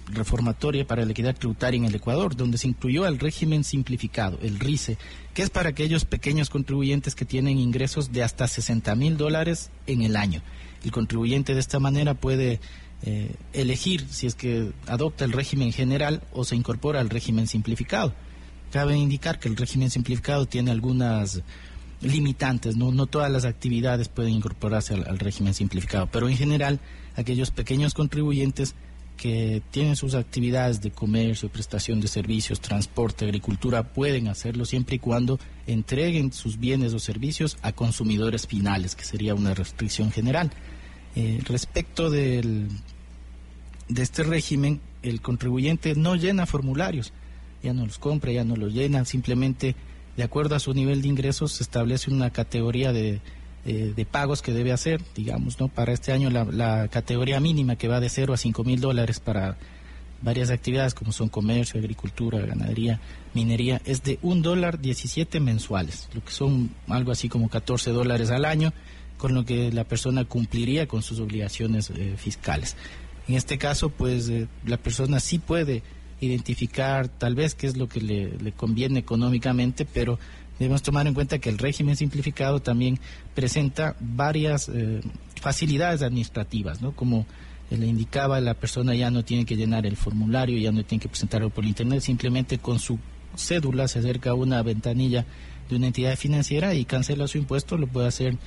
reformatoria para la equidad tributaria en el Ecuador, donde se incluyó el régimen simplificado, el RICE, que es para aquellos pequeños contribuyentes que tienen ingresos de hasta 60 mil dólares en el año. El contribuyente de esta manera puede eh, elegir si es que adopta el régimen general o se incorpora al régimen simplificado. Cabe indicar que el régimen simplificado tiene algunas limitantes, no, todas las actividades pueden incorporarse al régimen simplificado, pero en general aquellos pequeños contribuyentes que tienen sus actividades de comercio, prestación de servicios, transporte, agricultura, pueden hacerlo siempre y cuando entreguen sus bienes o servicios a consumidores finales, que sería una restricción general. Eh, respecto del, de este régimen, el contribuyente no llena formularios, ya no los compra, ya no los llena, simplemente de acuerdo a su nivel de ingresos se establece una categoría de, eh, de pagos que debe hacer, digamos, ¿no? Para este año la, categoría mínima que va de 0 a 5 mil dólares para varias actividades como son comercio, agricultura, ganadería, minería, es de un dólar 17 mensuales, lo que son algo así como 14 dólares al año, con lo que la persona cumpliría con sus obligaciones eh, fiscales. En este caso, pues eh, la persona sí puede identificar tal vez qué es lo que le conviene económicamente, pero debemos tomar en cuenta que el régimen simplificado también presenta varias eh, facilidades administrativas, ¿no? Como eh, le indicaba, la persona ya no tiene que llenar el formulario, ya no tiene que presentarlo por internet, simplemente con su cédula se acerca a una ventanilla de una entidad financiera y cancela su impuesto, lo puede hacer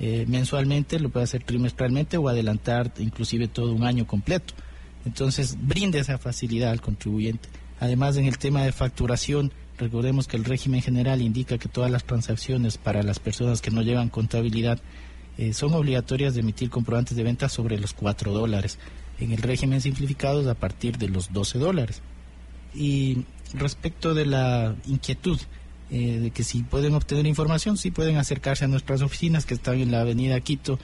eh, mensualmente, lo puede hacer trimestralmente o adelantar inclusive todo un año completo. Entonces, brinda esa facilidad al contribuyente. Además, en el tema de facturación, recordemos que el régimen general indica que todas las transacciones para las personas que no llevan contabilidad eh, son obligatorias de emitir comprobantes de venta sobre los 4 dólares. En el régimen simplificado es a partir de los 12 dólares. Y respecto de la inquietud eh, de que si pueden obtener información, sí pueden acercarse a nuestras oficinas que están en la avenida Quito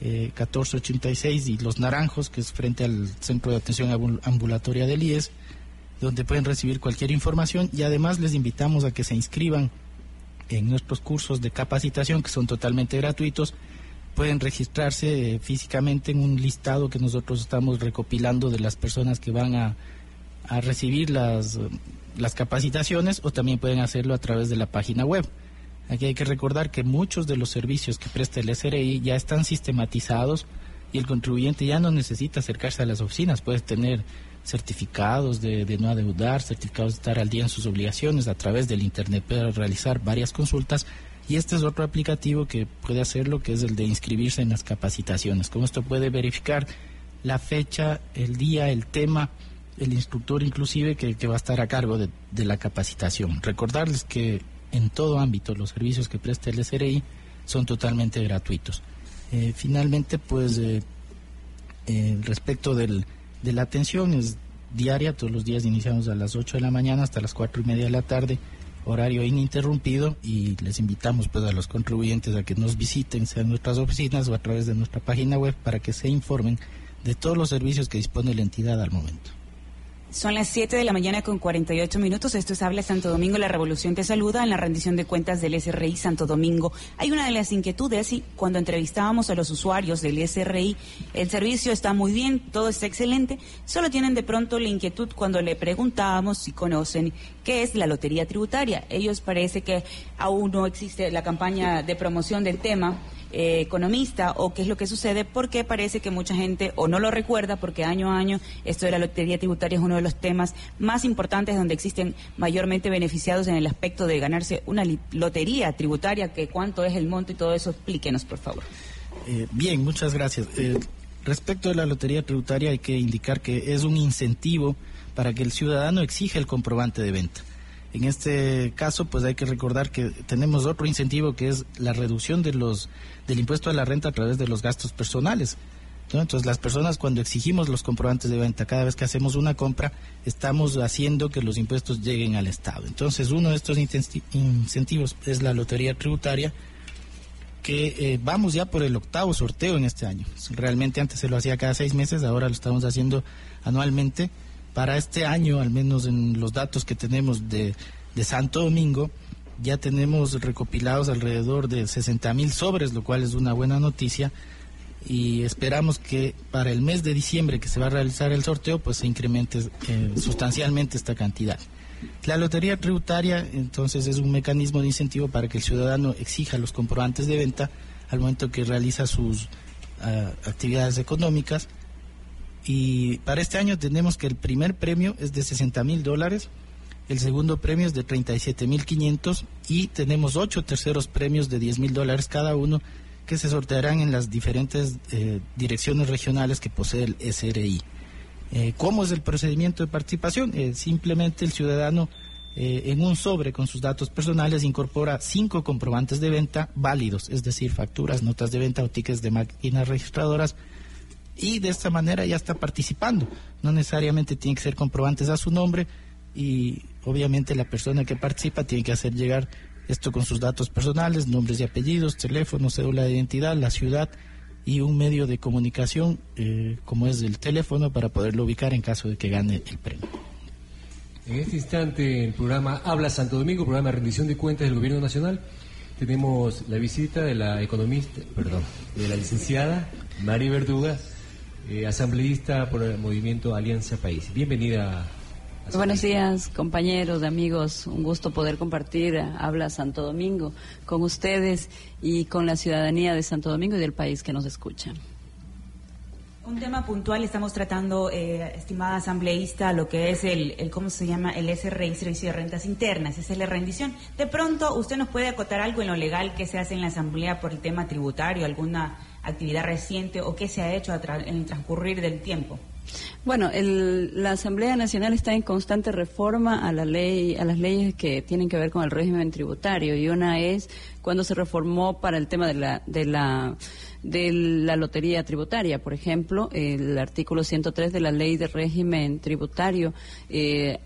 eh, 1486 y Los Naranjos, que es frente al Centro de Atención Ambul- Ambulatoria del IES, donde pueden recibir cualquier información y además les invitamos a que se inscriban en nuestros cursos de capacitación que son totalmente gratuitos. Pueden registrarse eh, físicamente en un listado que nosotros estamos recopilando de las personas que van a, a recibir las, eh, las capacitaciones o también pueden hacerlo a través de la página web. Aquí hay que recordar que muchos de los servicios que presta el SRI ya están sistematizados y el contribuyente ya no necesita acercarse a las oficinas, puede tener certificados de, no adeudar, certificados de estar al día en sus obligaciones a través del Internet, puede realizar varias consultas y este es otro aplicativo que puede hacerlo, que es el de inscribirse en las capacitaciones. Con esto puede verificar la fecha, el día, el tema, el instructor inclusive que, va a estar a cargo de, de la capacitación. Recordarles que en todo ámbito los servicios que presta el SRI son totalmente gratuitos. Eh, finalmente, pues eh, eh, respecto del, de la atención es diaria, todos los días iniciamos a las 8 de la mañana hasta las 4 y media de la tarde, horario ininterrumpido y les invitamos pues a los contribuyentes a que nos visiten, sean nuestras oficinas o a través de nuestra página web para que se informen de todos los servicios que dispone la entidad al momento. Son las 7 de la mañana con 48 minutos. Esto es Habla Santo Domingo. La Revolución te saluda en la rendición de cuentas del SRI Santo Domingo. Hay una de las inquietudes y cuando entrevistábamos a los usuarios del SRI, el servicio está muy bien, todo está excelente. Solo tienen de pronto la inquietud cuando le preguntábamos si conocen qué es la lotería tributaria. Ellos parece que aún no existe la campaña de promoción del tema eh, economista o qué es lo que sucede, porque parece que mucha gente o no lo recuerda, porque año a año esto de la lotería tributaria es uno de los temas más importantes donde existen mayormente beneficiados en el aspecto de ganarse una lotería tributaria, que cuánto es el monto y todo eso, explíquenos, por favor. Eh, bien, muchas gracias. Eh, respecto de la lotería tributaria hay que indicar que es un incentivo para que el ciudadano exija el comprobante de venta. En este caso, pues hay que recordar que tenemos otro incentivo que es la reducción de los del impuesto a la renta a través de los gastos personales. Entonces, las personas cuando exigimos los comprobantes de venta cada vez que hacemos una compra, estamos haciendo que los impuestos lleguen al Estado. Entonces, uno de estos incentivos es la lotería tributaria, que eh, vamos ya por el octavo sorteo en este año. Realmente antes se lo hacía cada seis meses, ahora lo estamos haciendo anualmente. Para este año, al menos en los datos que tenemos de, Santo Domingo, ya tenemos recopilados alrededor de 60 mil sobres, lo cual es una buena noticia y esperamos que para el mes de diciembre que se va a realizar el sorteo pues se incremente eh, sustancialmente esta cantidad. La lotería tributaria entonces es un mecanismo de incentivo para que el ciudadano exija los comprobantes de venta al momento que realiza sus ah, actividades económicas y para este año tenemos que el primer premio es de 60 mil dólares, el segundo premio es de 37 mil 500 y tenemos ocho terceros premios de 10 mil dólares cada uno que se sortearán en las diferentes eh, direcciones regionales que posee el SRI. Eh, ¿Cómo es el procedimiento de participación? Eh, simplemente el ciudadano en un sobre con sus datos personales incorpora cinco comprobantes de venta válidos, es decir, facturas, notas de venta o tickets de máquinas registradoras, y de esta manera ya está participando. No necesariamente tiene que ser comprobantes a su nombre y obviamente la persona que participa tiene que hacer llegar esto con sus datos personales, nombres y apellidos, teléfono, cédula de identidad, la ciudad y un medio de comunicación eh, como es el teléfono para poderlo ubicar en caso de que gane el premio. En este instante el programa Habla Santo Domingo, programa de rendición de cuentas del Gobierno Nacional. Tenemos la visita de la economista, perdón, de la licenciada Mari Verduga, eh, asambleísta por el movimiento Alianza País. Bienvenida Buenos días, compañeros, amigos. Un gusto poder compartir Habla Santo Domingo con ustedes y con la ciudadanía de Santo Domingo y del país que nos escucha. Un tema puntual estamos tratando, eh, estimada asambleísta, lo que es el, el, ¿cómo se llama? El SRI, Servicio de Rentas Internas, esa es la rendición. De pronto, ¿usted nos puede acotar algo en lo legal que se hace en la Asamblea por el tema tributario, alguna actividad reciente o qué se ha hecho en el transcurrir del tiempo? Bueno, la Asamblea Nacional está en constante reforma a la ley, a las leyes que tienen que ver con el régimen tributario y una es cuando se reformó para el tema de la de la de la lotería tributaria, por ejemplo, el artículo 103 de la ley de régimen tributario. Eh,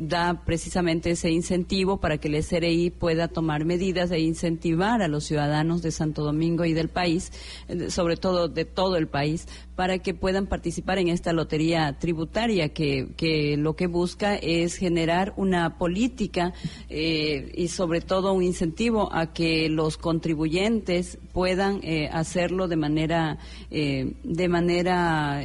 da precisamente ese incentivo para que el SRI pueda tomar medidas e incentivar a los ciudadanos de Santo Domingo y del país, eh, sobre todo de todo el país, para que puedan participar en esta lotería tributaria que, que lo que busca es generar una política eh, y sobre todo un incentivo a que los contribuyentes puedan eh, hacerlo de manera de manera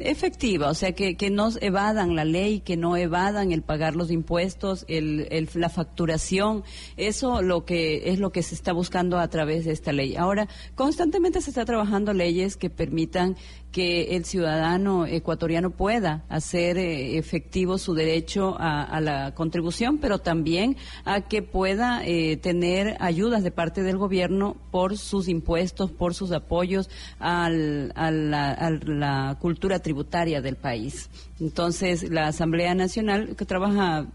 efectiva, o sea, que, que no evadan la ley, que no evadan el pagar los impuestos, el, la facturación, eso lo que es lo que se está buscando a través de esta ley. Ahora, constantemente se está trabajando leyes que permitan que el ciudadano ecuatoriano pueda hacer eh, efectivo su derecho a, la contribución, pero también a que pueda eh, tener ayudas de parte del gobierno por sus impuestos, por sus apoyos a, la, a la cultura tributaria del país. Entonces, la Asamblea Nacional, que trabaja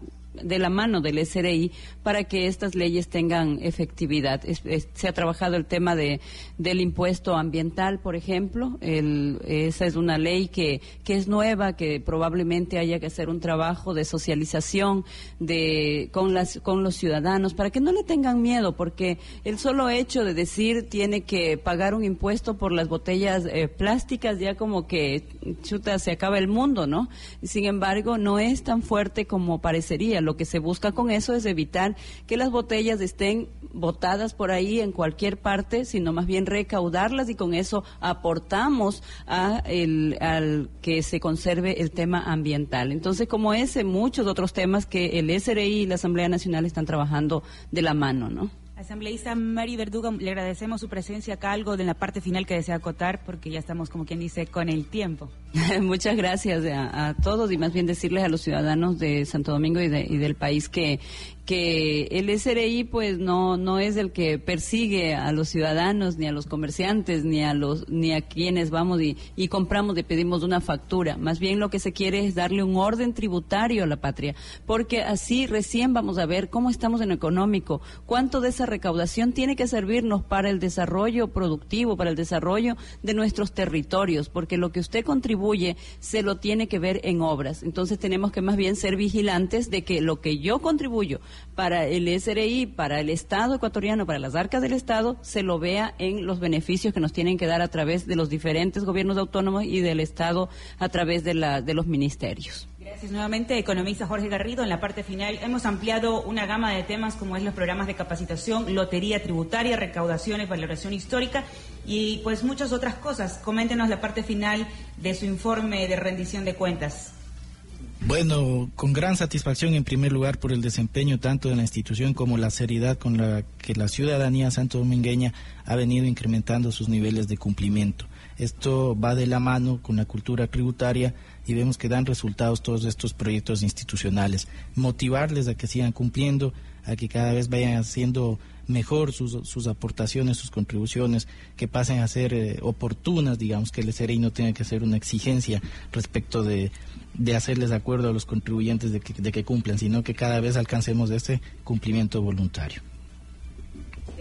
de la mano del SRI para que estas leyes tengan efectividad. se ha trabajado el tema de, del impuesto ambiental, por ejemplo. esa es una ley que, que es nueva, que probablemente haya que hacer un trabajo de socialización de, con, las, con los ciudadanos para que no le tengan miedo, porque el solo hecho de decir tiene que pagar un impuesto por las botellas eh, plásticas ya como que chuta se acaba el mundo, ¿no? Sin embargo, no es tan fuerte como parecería que se busca con eso es evitar que las botellas estén botadas por ahí en cualquier parte, sino más bien recaudarlas y con eso aportamos a el, al que se conserve el tema ambiental. Entonces, como ese, muchos otros temas que el SRI y la Asamblea Nacional están trabajando de la mano, ¿no? Asambleísta Mari Verduga, le agradecemos su presencia acá, algo de la parte final que desea acotar, porque ya estamos, como quien dice, con el tiempo. Muchas gracias a, todos y más bien decirles a los ciudadanos de Santo Domingo y, y del país que, que el SRI pues no no es el que persigue a los ciudadanos ni a los comerciantes ni a los ni a quienes vamos y, y compramos y pedimos una factura. Más bien lo que se quiere es darle un orden tributario a la patria porque así recién vamos a ver cómo estamos en lo económico cuánto de esa recaudación tiene que servirnos para el desarrollo productivo para el desarrollo de nuestros territorios porque lo que usted contribuye se lo tiene que ver en obras. Entonces tenemos que más bien ser vigilantes de que lo que yo contribuyo para el SRI, para el Estado ecuatoriano, para las arcas del Estado, se lo vea en los beneficios que nos tienen que dar a través de los diferentes gobiernos autónomos y del Estado a través de, la, de los ministerios. Gracias nuevamente, economista Jorge Garrido. En la parte final hemos ampliado una gama de temas como es los programas de capacitación, lotería tributaria, recaudaciones, valoración histórica y pues muchas otras cosas. Coméntenos la parte final de su informe de rendición de cuentas. Bueno, con gran satisfacción en primer lugar por el desempeño tanto de la institución como la seriedad con la que la ciudadanía santo domingueña ha venido incrementando sus niveles de cumplimiento. Esto va de la mano con la cultura tributaria y vemos que dan resultados todos estos proyectos institucionales. Motivarles a que sigan cumpliendo, a que cada vez vayan haciendo mejor sus, sus aportaciones, sus contribuciones, que pasen a ser eh, oportunas, digamos, que el SRI no tenga que ser una exigencia respecto de, de hacerles acuerdo a los contribuyentes de que, de que cumplan, sino que cada vez alcancemos este cumplimiento voluntario.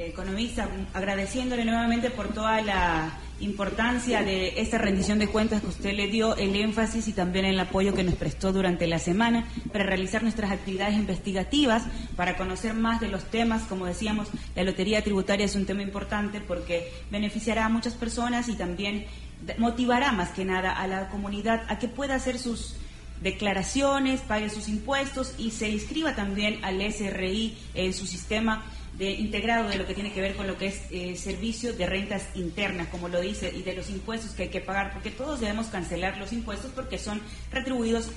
Economista, agradeciéndole nuevamente por toda la importancia de esta rendición de cuentas que usted le dio, el énfasis y también el apoyo que nos prestó durante la semana para realizar nuestras actividades investigativas, para conocer más de los temas. Como decíamos, la lotería tributaria es un tema importante porque beneficiará a muchas personas y también motivará más que nada a la comunidad a que pueda hacer sus declaraciones, pague sus impuestos y se inscriba también al SRI en su sistema de integrado de lo que tiene que ver con lo que es eh, servicio de rentas internas, como lo dice, y de los impuestos que hay que pagar, porque todos debemos cancelar los impuestos porque son retribuidos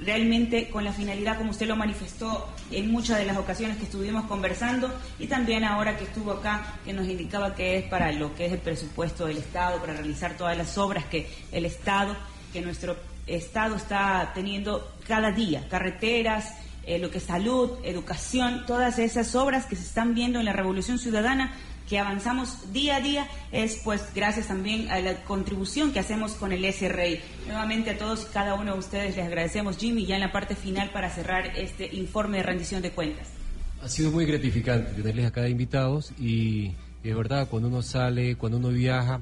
realmente con la finalidad, como usted lo manifestó en muchas de las ocasiones que estuvimos conversando y también ahora que estuvo acá, que nos indicaba que es para lo que es el presupuesto del Estado, para realizar todas las obras que el Estado, que nuestro Estado está teniendo cada día, carreteras, eh, lo que es salud, educación, todas esas obras que se están viendo en la Revolución Ciudadana, que avanzamos día a día, es pues gracias también a la contribución que hacemos con el SRI. Nuevamente a todos y cada uno de ustedes les agradecemos, Jimmy, ya en la parte final para cerrar este informe de rendición de cuentas. Ha sido muy gratificante tenerles acá de invitados y es verdad, cuando uno sale, cuando uno viaja,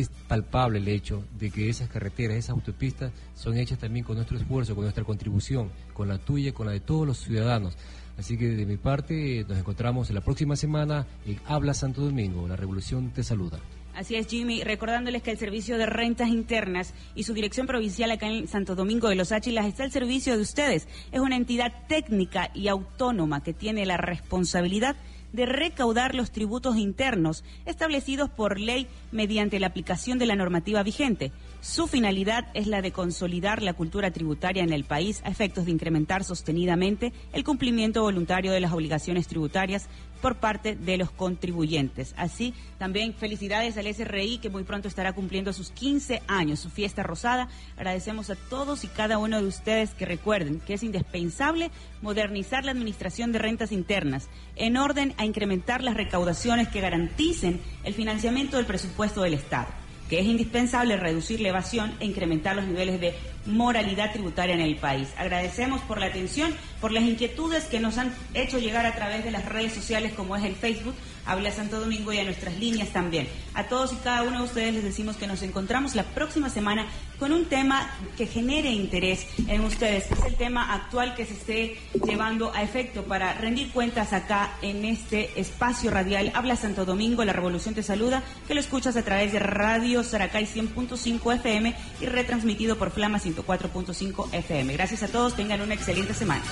es palpable el hecho de que esas carreteras, esas autopistas son hechas también con nuestro esfuerzo, con nuestra contribución, con la tuya, con la de todos los ciudadanos. Así que de mi parte nos encontramos en la próxima semana en Habla Santo Domingo. La revolución te saluda. Así es, Jimmy. Recordándoles que el Servicio de Rentas Internas y su dirección provincial acá en Santo Domingo de los Áchilas está al servicio de ustedes. Es una entidad técnica y autónoma que tiene la responsabilidad de recaudar los tributos internos establecidos por ley mediante la aplicación de la normativa vigente. Su finalidad es la de consolidar la cultura tributaria en el país a efectos de incrementar sostenidamente el cumplimiento voluntario de las obligaciones tributarias por parte de los contribuyentes. Así, también felicidades al SRI que muy pronto estará cumpliendo sus 15 años, su fiesta rosada. Agradecemos a todos y cada uno de ustedes que recuerden que es indispensable modernizar la administración de rentas internas en orden a incrementar las recaudaciones que garanticen el financiamiento del presupuesto del Estado que es indispensable reducir la evasión e incrementar los niveles de moralidad tributaria en el país. Agradecemos por la atención, por las inquietudes que nos han hecho llegar a través de las redes sociales como es el Facebook, Habla Santo Domingo y a nuestras líneas también. A todos y cada uno de ustedes les decimos que nos encontramos la próxima semana con un tema que genere interés en ustedes, que es el tema actual que se esté llevando a efecto para rendir cuentas acá en este espacio radial. Habla Santo Domingo, la Revolución te saluda, que lo escuchas a través de Radio Saracay 100.5 FM y retransmitido por Flama 104.5 FM. Gracias a todos, tengan una excelente semana.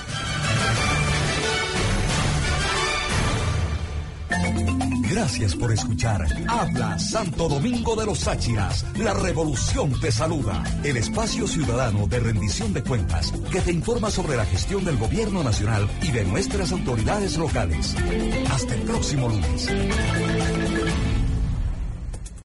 Gracias por escuchar. Habla Santo Domingo de los Áchiras. La revolución te saluda. El espacio ciudadano de rendición de cuentas que te informa sobre la gestión del gobierno nacional y de nuestras autoridades locales. Hasta el próximo lunes.